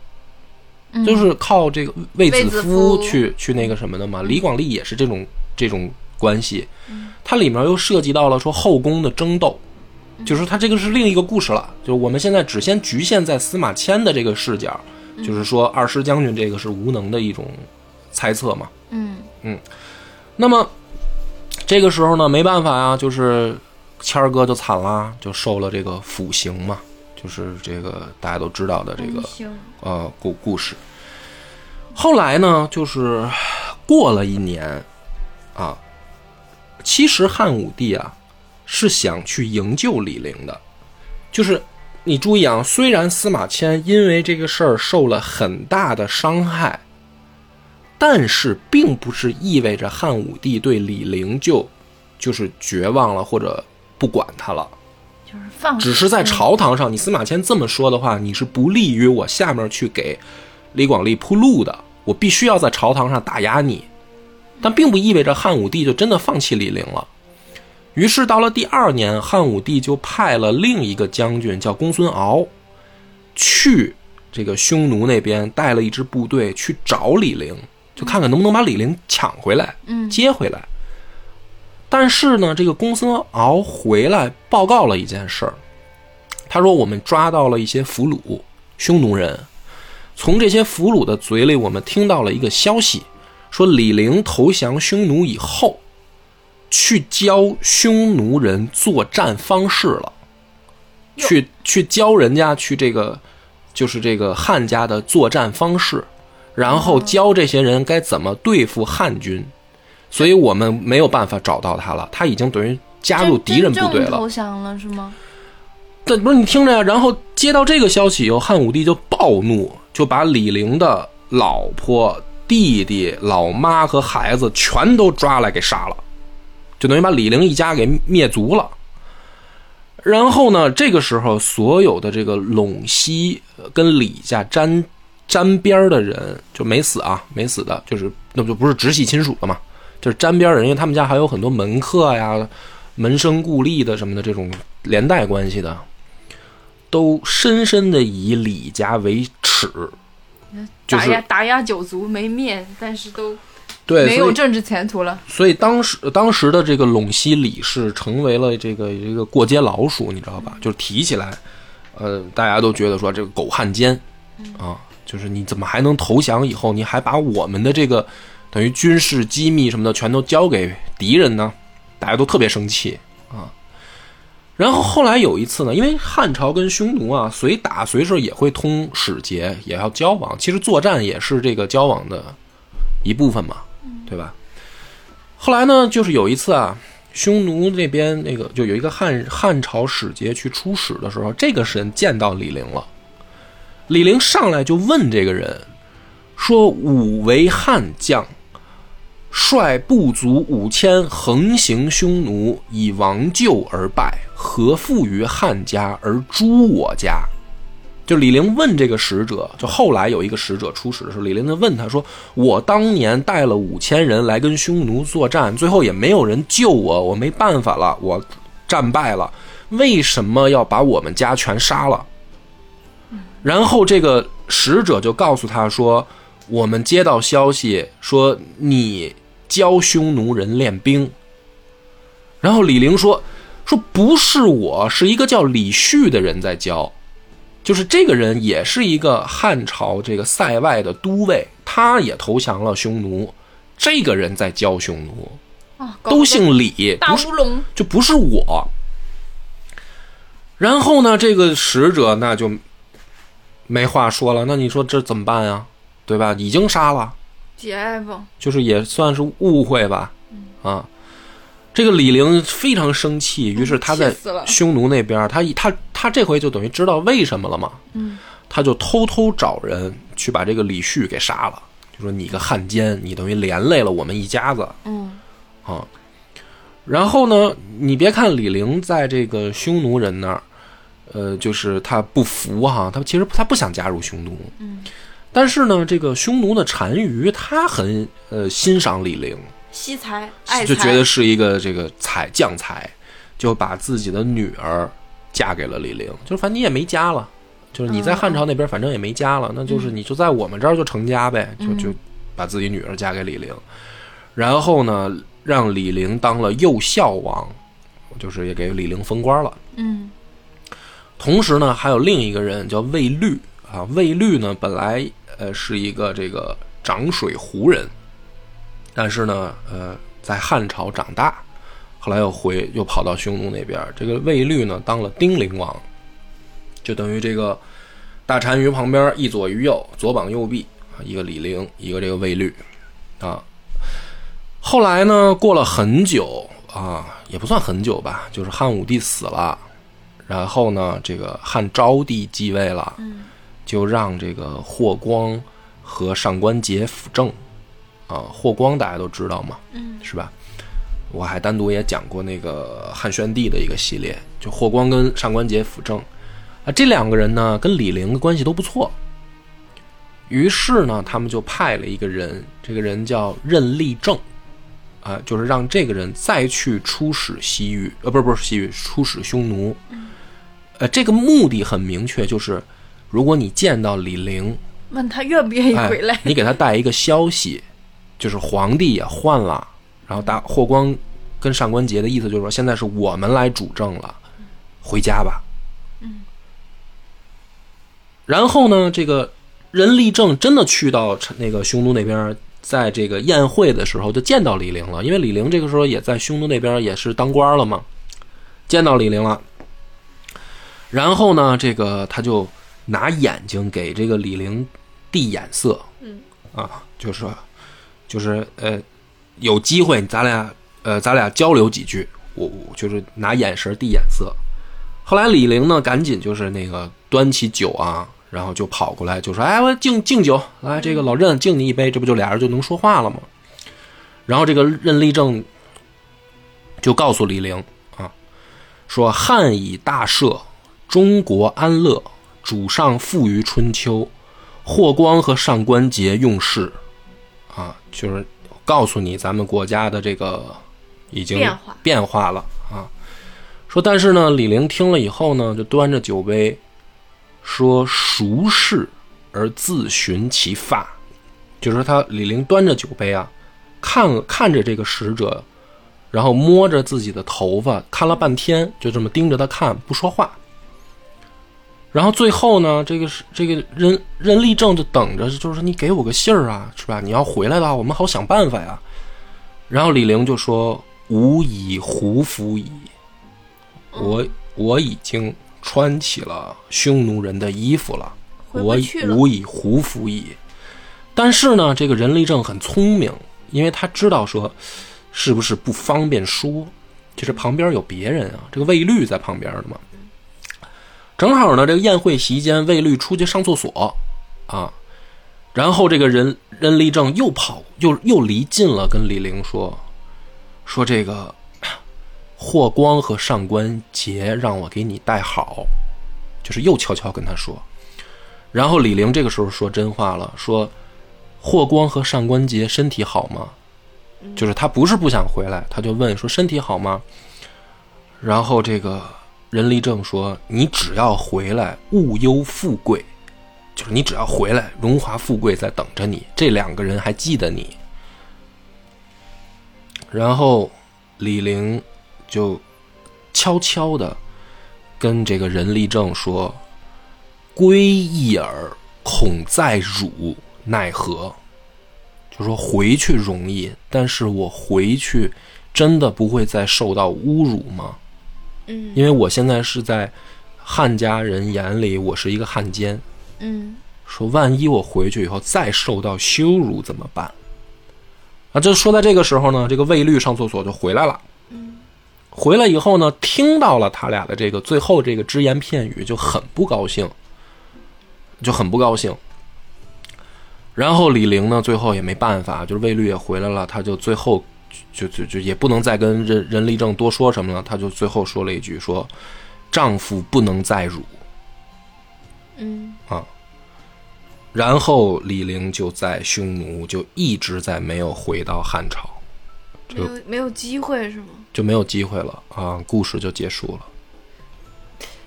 就是靠这个卫子夫去去那个什么的嘛。李广利也是这种这种关系，它里面又涉及到了说后宫的争斗，就是他这个是另一个故事了。就是我们现在只先局限在司马迁的这个视角，就是说二师将军这个是无能的一种猜测嘛。嗯那么这个时候呢，没办法呀，就是谦儿哥就惨了，就受了这个腐刑嘛，就是这个大家都知道的这个，呃故故事。后来呢，就是过了一年啊，其实汉武帝啊是想去营救李陵的，就是你注意啊，虽然司马迁因为这个事儿受了很大的伤害，但是并不是意味着汉武帝对李陵就就是绝望了或者不管他了。就是放，只是在朝堂上，你司马迁这么说的话，你是不利于我下面去给李广利铺路的。我必须要在朝堂上打压你，但并不意味着汉武帝就真的放弃李陵了。于是到了第二年，汉武帝就派了另一个将军叫公孙敖，去这个匈奴那边带了一支部队去找李陵，就看看能不能把李陵抢回来，嗯接回来。但是呢，这个公孙敖回来报告了一件事儿，他说我们抓到了一些俘虏，匈奴人。从这些俘虏的嘴里，我们听到了一个消息，说李陵投降匈奴以后，去教匈奴人作战方式了，去去教人家去这个，就是这个汉家的作战方式，然后教这些人该怎么对付汉军。所以我们没有办法找到他了，他已经等于加入敌人部队了。投降了是吗？但不是你听着呀，然后接到这个消息以后，汉武帝就暴怒，就把李陵的老婆、弟弟、老妈和孩子全都抓来给杀了，就等于把李陵一家给灭族了。然后呢，这个时候所有的这个陇西呃跟李家沾沾边的人就没死啊，没死的，就是那就不是直系亲属了嘛，就是沾边儿人，因为他们家还有很多门客呀、门生故吏的什么的这种连带关系的，都深深的以李家为耻，就是打压打压九族没灭，但是都对，没有政治前途了。所以当时当时的这个陇西李氏成为了这个一个过街老鼠，你知道吧？就是提起来，呃，大家都觉得说这个狗汉奸啊，就是你怎么还能投降以后，你还把我们的这个等于军事机密什么的全都交给敌人呢，大家都特别生气啊。然后后来有一次呢，因为汉朝跟匈奴啊，随打随时也会通使节，也要交往。其实作战也是这个交往的一部分嘛，对吧？后来呢，就是有一次啊，匈奴那边那个就有一个汉汉朝使节去出使的时候，这个神见到李陵了。李陵上来就问这个人说：“吾为汉将。”率部族五千横行匈奴，以王舅而败，何负于汉家而诛我家？就李陵问这个使者，就后来有一个使者出使的时候，李陵就问他说：“我当年带了五千人来跟匈奴作战，最后也没有人救我，我没办法了，我战败了，为什么要把我们家全杀了？”然后这个使者就告诉他说：“我们接到消息说你。”教匈奴人练兵，然后李陵说：“说不是我，是一个叫李旭的人在教，就是这个人也是一个汉朝这个塞外的都尉，他也投降了匈奴，这个人在教匈奴，啊，都姓李，大乌龙，就不是我。然后呢，这个使者那就没话说了，那你说这怎么办呀？对吧？已经杀了。”就是也算是误会吧，啊，这个李陵非常生气，于是他在匈奴那边，他他他这回就等于知道为什么了嘛，嗯，他就偷偷找人去把这个李旭给杀了，就说你个汉奸，你等于连累了我们一家子，嗯，啊，然后呢，你别看李陵在这个匈奴人那儿，呃，就是他不服哈，他其实他不想加入匈奴，嗯。但是呢，这个匈奴的单于他很呃欣赏李陵，惜才爱就觉得是一个这个才将才，就把自己的女儿嫁给了李陵。就是反正你也没家了，就是你在汉朝那边反正也没家了，那就是你就在我们这儿就成家呗，就就把自己女儿嫁给李陵，然后呢让李陵当了右孝王，就是也给李陵封官了。嗯，同时呢还有另一个人叫魏律啊，魏律呢本来。呃，是一个这个长水湖人，但是呢，呃，在汉朝长大，后来又回又跑到匈奴那边。这个卫律呢，当了丁陵王，就等于这个大单于旁边一左一右，左膀右臂啊，一个李陵，一个这个卫律啊。后来呢，过了很久啊，也不算很久吧，就是汉武帝死了，然后呢，这个汉昭帝继位了。就让这个霍光和上官桀辅政，啊，霍光大家都知道嘛，嗯，是吧？我还单独也讲过那个汉宣帝的一个系列，就霍光跟上官桀辅政，啊，这两个人呢跟李陵的关系都不错，于是呢，他们就派了一个人，这个人叫任立正，啊，就是让这个人再去出使西域，呃，不是不是西域，出使匈奴，呃，这个目的很明确，就是。如果你见到李陵，问他愿不愿意回来，你给他带一个消息，就是皇帝也换了，然后大霍光跟上官桀的意思就是说，现在是我们来主政了，回家吧。嗯。然后呢，这个任立正真的去到那个匈奴那边，在这个宴会的时候就见到李陵了，因为李陵这个时候也在匈奴那边也是当官了嘛，见到李陵了。然后呢，这个他就。拿眼睛给这个李陵递眼色，嗯啊，就是说，就是呃，有机会咱俩呃，咱俩交流几句，我我就是拿眼神递眼色。后来李陵呢，赶紧就是那个端起酒啊，然后就跑过来就说：“哎，我敬敬酒，来这个老任敬你一杯，这不就俩人就能说话了吗？”然后这个任立正就告诉李陵啊，说：“汉以大赦，中国安乐。”主上富于春秋，霍光和上官桀用事，啊，就是告诉你咱们国家的这个已经变化变化了啊。说但是呢，李陵听了以后呢，就端着酒杯说：“孰是而自寻其发？”就是说他李陵端着酒杯啊，看看着这个使者，然后摸着自己的头发，看了半天，就这么盯着他看，不说话。然后最后呢，这个是这个任任立正就等着，就是说你给我个信儿啊，是吧？你要回来的话，我们好想办法呀。然后李陵就说：“吾以胡服矣，我我已经穿起了匈奴人的衣服了，我吾以胡服矣。”但是呢，这个任立正很聪明，因为他知道说是不是不方便说，就是旁边有别人啊，这个卫律在旁边的嘛。正好呢，这个宴会席间，卫律出去上厕所，啊，然后这个人任立正又跑又又离近了，跟李陵说，说这个霍光和上官桀让我给你带好，就是又悄悄跟他说。然后李陵这个时候说真话了，说霍光和上官桀身体好吗？就是他不是不想回来，他就问说身体好吗？然后这个任立正说：“你只要回来，勿忧富贵，就是你只要回来，荣华富贵在等着你。这两个人还记得你。”然后李陵就悄悄的跟这个任立正说：“归义耳，恐在辱，奈何？”就说回去容易，但是我回去真的不会再受到侮辱吗？嗯因为我现在是在汉家人眼里，我是一个汉奸。嗯说万一我回去以后再受到羞辱怎么办？啊，就说在这个时候呢，这个卫律上厕所就回来了。回来以后呢，听到了他俩的这个最后这个只言片语，就很不高兴，就很不高兴。然后李陵呢，最后也没办法，就是卫律也回来了，他就最后就就就也不能再跟任任立正多说什么了，他就最后说了一句说：“丈夫不能再辱。”嗯啊然后李陵就在匈奴就一直在没有回到汉朝，没有没有机会是吗？就没有机会了啊，故事就结束了。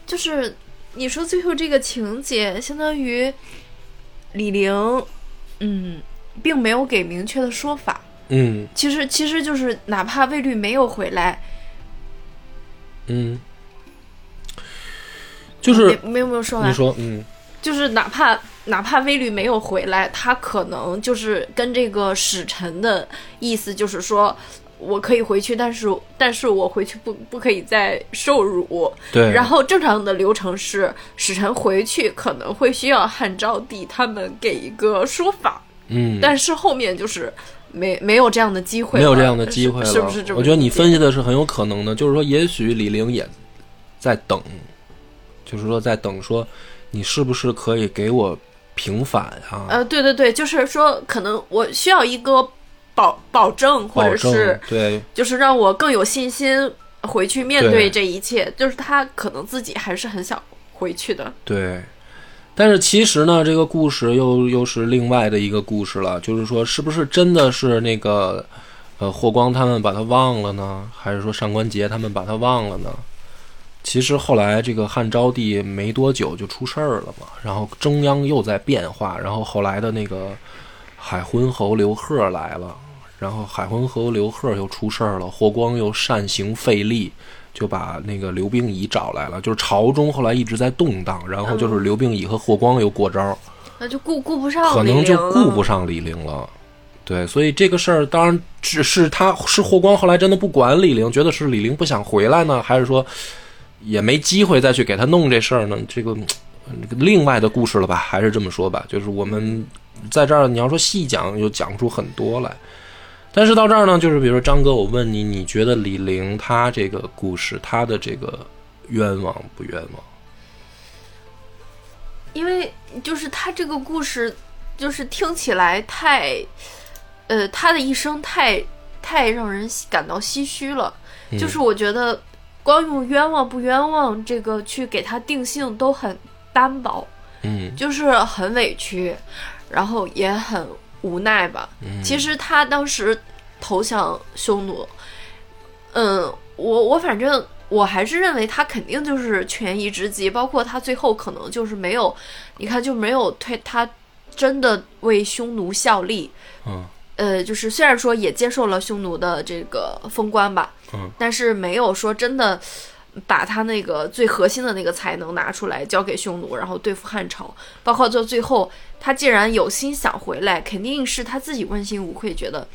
就是你说最后这个情节，相当于李陵，嗯，并没有给明确的说法。嗯。其实其实就是哪怕卫律没有回来，嗯，就是没没有没有说完。你，说嗯。就是哪怕哪怕卫律没有回来，他可能就是跟这个使臣的意思就是说。我可以回去，但是但是我回去不不可以再受辱。对，然后正常的流程是，使臣回去可能会需要汉昭帝他们给一个说法，嗯，但是后面就是没没有这样的机会，没有这样的机会了，是是不是这么？我觉得你分析的是很有可能的，就是说，也许李玲也在等，就是说在等，说你是不是可以给我平反啊？呃，对对对，就是说可能我需要一个保保证，或者是对，就是让我更有信心回去面对对这一切，就是他可能自己还是很想回去的。对，但是其实呢，这个故事又又是另外的一个故事了，就是说，是不是真的是那个呃霍光他们把他忘了呢，还是说上官桀他们把他忘了呢？其实后来这个汉昭帝没多久就出事儿了嘛，然后中央又在变化，然后后来的那个海昏侯刘贺来了，然后海昏侯刘贺又出事儿了，霍光又擅行废立，就把那个刘病已找来了，就是朝中后来一直在动荡，然后就是刘病已和霍光又过招，那就顾顾不上可能就顾不上李陵了。对，所以这个事儿当然只是他是霍光后来真的不管李陵，觉得是李陵不想回来呢，还是说也没机会再去给他弄这事儿呢？这个嗯这个另外的故事了吧？还是这么说吧，就是我们在这儿你要说细讲，又讲出很多来。但是到这儿呢，就是比如说张哥，我问你，你觉得李玲她这个故事，她的这个冤枉不冤枉？因为就是她这个故事，就是听起来太，呃，她的一生太太让人感到唏嘘了。嗯就是我觉得光用冤枉不冤枉这个去给她定性都很单薄，嗯就是很委屈，然后也很无奈吧。嗯，其实他当时投降匈奴，嗯，我我反正我还是认为他肯定就是权宜之计，包括他最后可能就是没有，你看就没有推他真的为匈奴效力，嗯。呃，就是虽然说也接受了匈奴的这个封官吧，嗯，但是没有说真的，把他那个最核心的那个才能拿出来交给匈奴，然后对付汉朝。包括到最后，他既然有心想回来，肯定是他自己问心无愧，觉得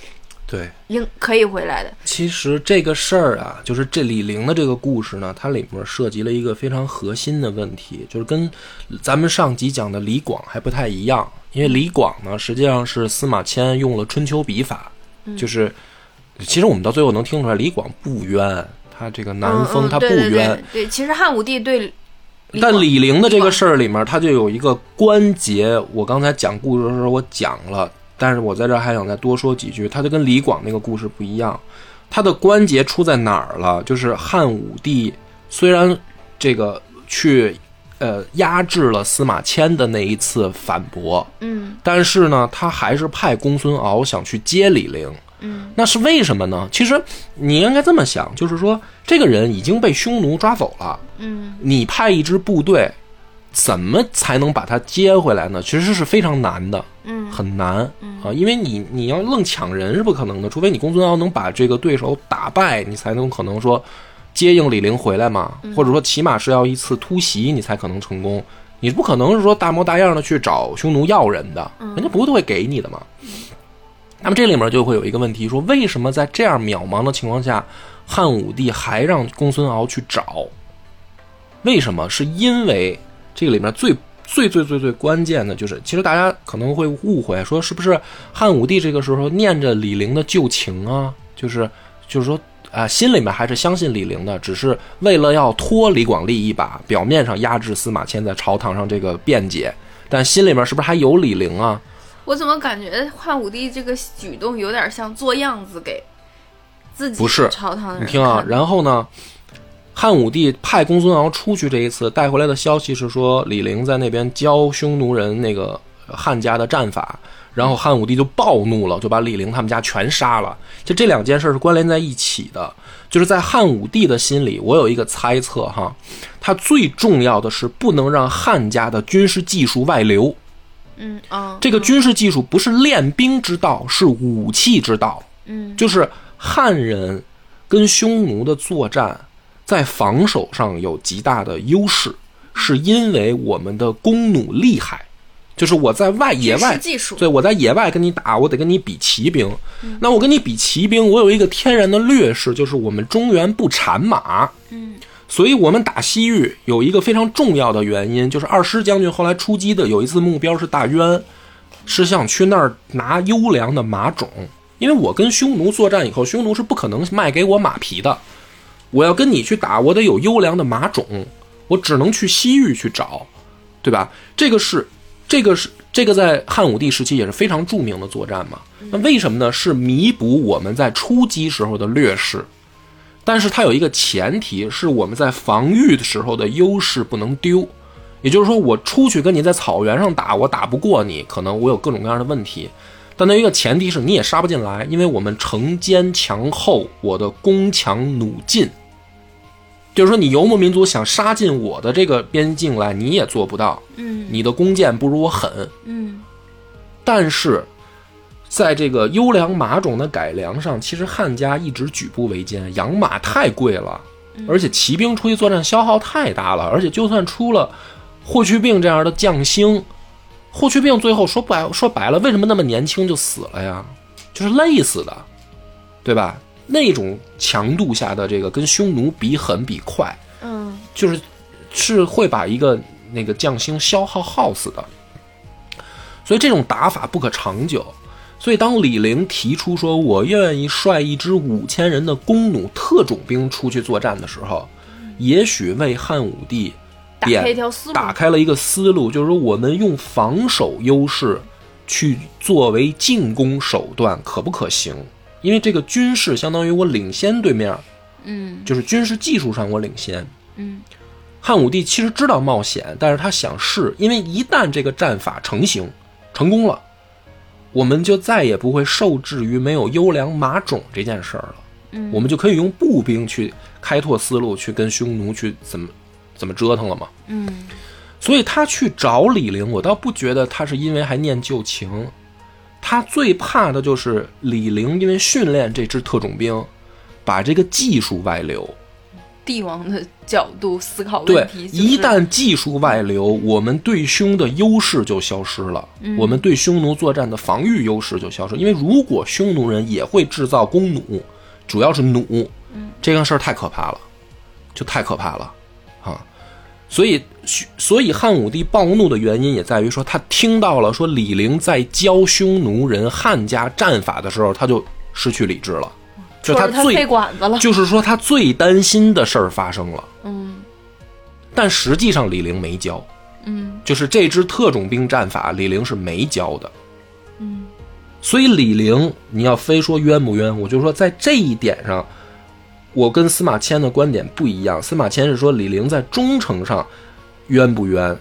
对，应可以回来的。其实这个事儿啊，就是这李陵的这个故事呢，它里面涉及了一个非常核心的问题，就是跟咱们上集讲的李广还不太一样。因为李广呢，实际上是司马迁用了春秋笔法，就是其实我们到最后能听出来，李广不冤，他这个南风他不冤。对，其实汉武帝对但李陵的这个事儿里面，他就有一个关节，我刚才讲故事的时候我讲了，但是我在这儿还想再多说几句，他就跟李广那个故事不一样，他的关节出在哪儿了？就是汉武帝虽然这个去呃压制了司马迁的那一次反驳，嗯但是呢，他还是派公孙敖想去接李陵。嗯那是为什么呢？其实你应该这么想，就是说这个人已经被匈奴抓走了。嗯你派一支部队，怎么才能把他接回来呢？其实是非常难的，嗯很难啊，因为你你要愣抢人是不可能的，除非你公孙敖能把这个对手打败，你才能可能说接应李陵回来嘛，或者说起码是要一次突袭，你才可能成功。你不可能是说大模大样的去找匈奴要人的，人家不会给你的嘛。那么这里面就会有一个问题，说为什么在这样渺茫的情况下，汉武帝还让公孙敖去找？为什么？是因为这个里面最最最最最关键的就是，其实大家可能会误会，说是不是汉武帝这个时候念着李陵的旧情啊？就是就是说啊、心里面还是相信李陵的，只是为了要拖李广利一把，表面上压制司马迁在朝堂上这个辩解，但心里面是不是还有李陵啊？我怎么感觉汉武帝这个举动有点像做样子给自己不是朝堂的人你听啊，然后呢，汉武帝派公孙敖出去这一次带回来的消息是说，李陵在那边教匈奴人那个汉家的战法，然后汉武帝就暴怒了，就把李陵他们家全杀了。就这两件事是关联在一起的，就是在汉武帝的心里，我有一个猜测哈，他最重要的是不能让汉家的军事技术外流。嗯嗯这个军事技术不是练兵之道，是武器之道。嗯就是汉人跟匈奴的作战，在防守上有极大的优势，是因为我们的弓弩厉害。就是我在外野外对我在野外跟你打，我得跟你比骑兵。那我跟你比骑兵，我有一个天然的劣势，就是我们中原不产马。嗯所以我们打西域有一个非常重要的原因，就是二师将军后来出击的有一次目标是大渊，是想去那儿拿优良的马种，因为我跟匈奴作战以后，匈奴是不可能卖给我马匹的，我要跟你去打，我得有优良的马种，我只能去西域去找，对吧？这个是，这个是，这个在汉武帝时期也是非常著名的作战嘛。那为什么呢？是弥补我们在出击时候的劣势。但是它有一个前提，是我们在防御的时候的优势不能丢。也就是说，我出去跟你在草原上打，我打不过你，可能我有各种各样的问题。但它一个前提是你也杀不进来，因为我们城坚墙厚，我的攻强弩进。就是说，你游牧民族想杀进我的这个边境来，你也做不到。嗯你的弓箭不如我狠，嗯但是，在这个优良马种的改良上，其实汉家一直举步维艰。养马太贵了，而且骑兵出去作战消耗太大了，而且就算出了霍去病这样的将星，霍去病最后说白说白了，为什么那么年轻就死了呀？就是累死的，对吧？那种强度下的这个跟匈奴比狠比快，嗯就是是会把一个那个将星消耗耗死的，所以这种打法不可长久。所以当李陵提出说我愿意率一支五千人的弓弩特种兵出去作战的时候，也许为汉武帝打开一条思路打开了一个思路，就是说我们用防守优势去作为进攻手段可不可行？因为这个军事相当于我领先对面，嗯就是军事技术上我领先。嗯汉武帝其实知道冒险，但是他想试，因为一旦这个战法成型、成功了，我们就再也不会受制于没有优良马种这件事儿了。嗯我们就可以用步兵去开拓思路，去跟匈奴去怎么怎么折腾了嘛。嗯所以他去找李陵，我倒不觉得他是因为还念旧情，他最怕的就是李陵因为训练这支特种兵，把这个技术外流。帝王的角度思考对问，题，就是一旦技术外流，我们对匈的优势就消失了，嗯我们对匈奴作战的防御优势就消失。因为如果匈奴人也会制造弓弩，主要是弩，嗯这个事儿太可怕了，就太可怕了啊！所以，所以汉武帝暴怒的原因也在于说，他听到了说李陵在教匈奴人汉家战法的时候，他就失去理智了，就他最他管子了。就是说他最担心的事儿发生了。嗯但实际上李陵没教，嗯就是这支特种兵战法，李陵是没教的。嗯所以李陵，你要非说冤不冤，我就说在这一点上，我跟司马迁的观点不一样。司马迁是说李陵在忠诚上冤不冤，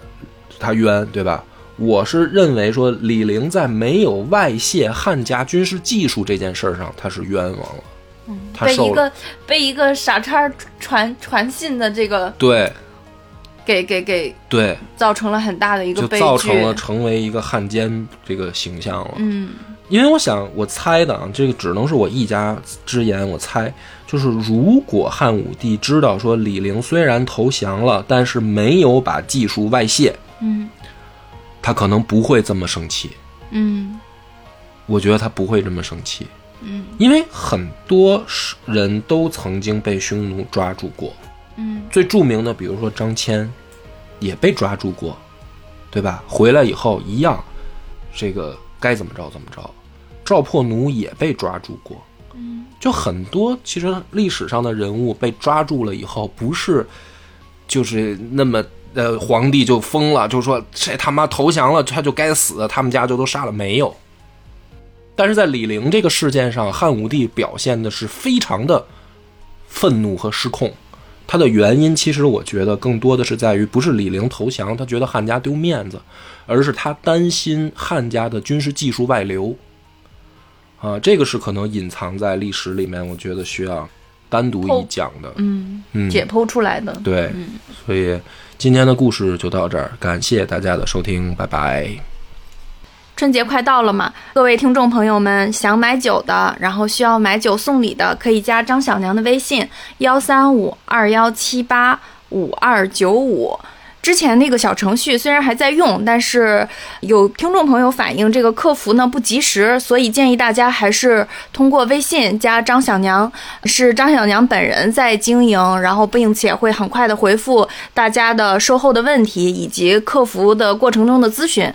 他冤，对吧？我是认为说李陵在没有外泄汉家军事技术这件事儿上，他是冤枉了。他受了被一个被一个傻叉传传信的这个对给给给对，造成了很大的一个就悲剧。造成了成为一个汉奸这个形象了。嗯因为我想，我猜的啊，这个只能是我一家之言。我猜，就是如果汉武帝知道说李陵虽然投降了，但是没有把技术外泄，嗯他可能不会这么生气。嗯我觉得他不会这么生气，嗯因为很多人都曾经被匈奴抓住过。嗯最著名的，比如说张骞，也被抓住过，对吧？回来以后一样，这个该怎么着怎么着。赵破奴也被抓住过，嗯就很多其实历史上的人物被抓住了以后，不是就是那么呃皇帝就疯了，就说谁他妈投降了他就该死，他们家就都杀了，没有。但是在李陵这个事件上，汉武帝表现的是非常的愤怒和失控。他的原因其实我觉得更多的是在于，不是李陵投降，他觉得汉家丢面子，而是他担心汉家的军事技术外流。啊，这个是可能隐藏在历史里面，我觉得需要单独一讲的。嗯，嗯，解剖出来的。对，所以今天的故事就到这儿，感谢大家的收听，拜拜。春节快到了嘛，各位听众朋友们，想买酒的，然后需要买酒送礼的，可以加张小娘的微信幺三五二幺七八五二九五。之前那个小程序虽然还在用，但是有听众朋友反映这个客服呢不及时，所以建议大家还是通过微信加张小娘，是张小娘本人在经营，然后并且会很快的回复大家的售后的问题以及客服的过程中的咨询。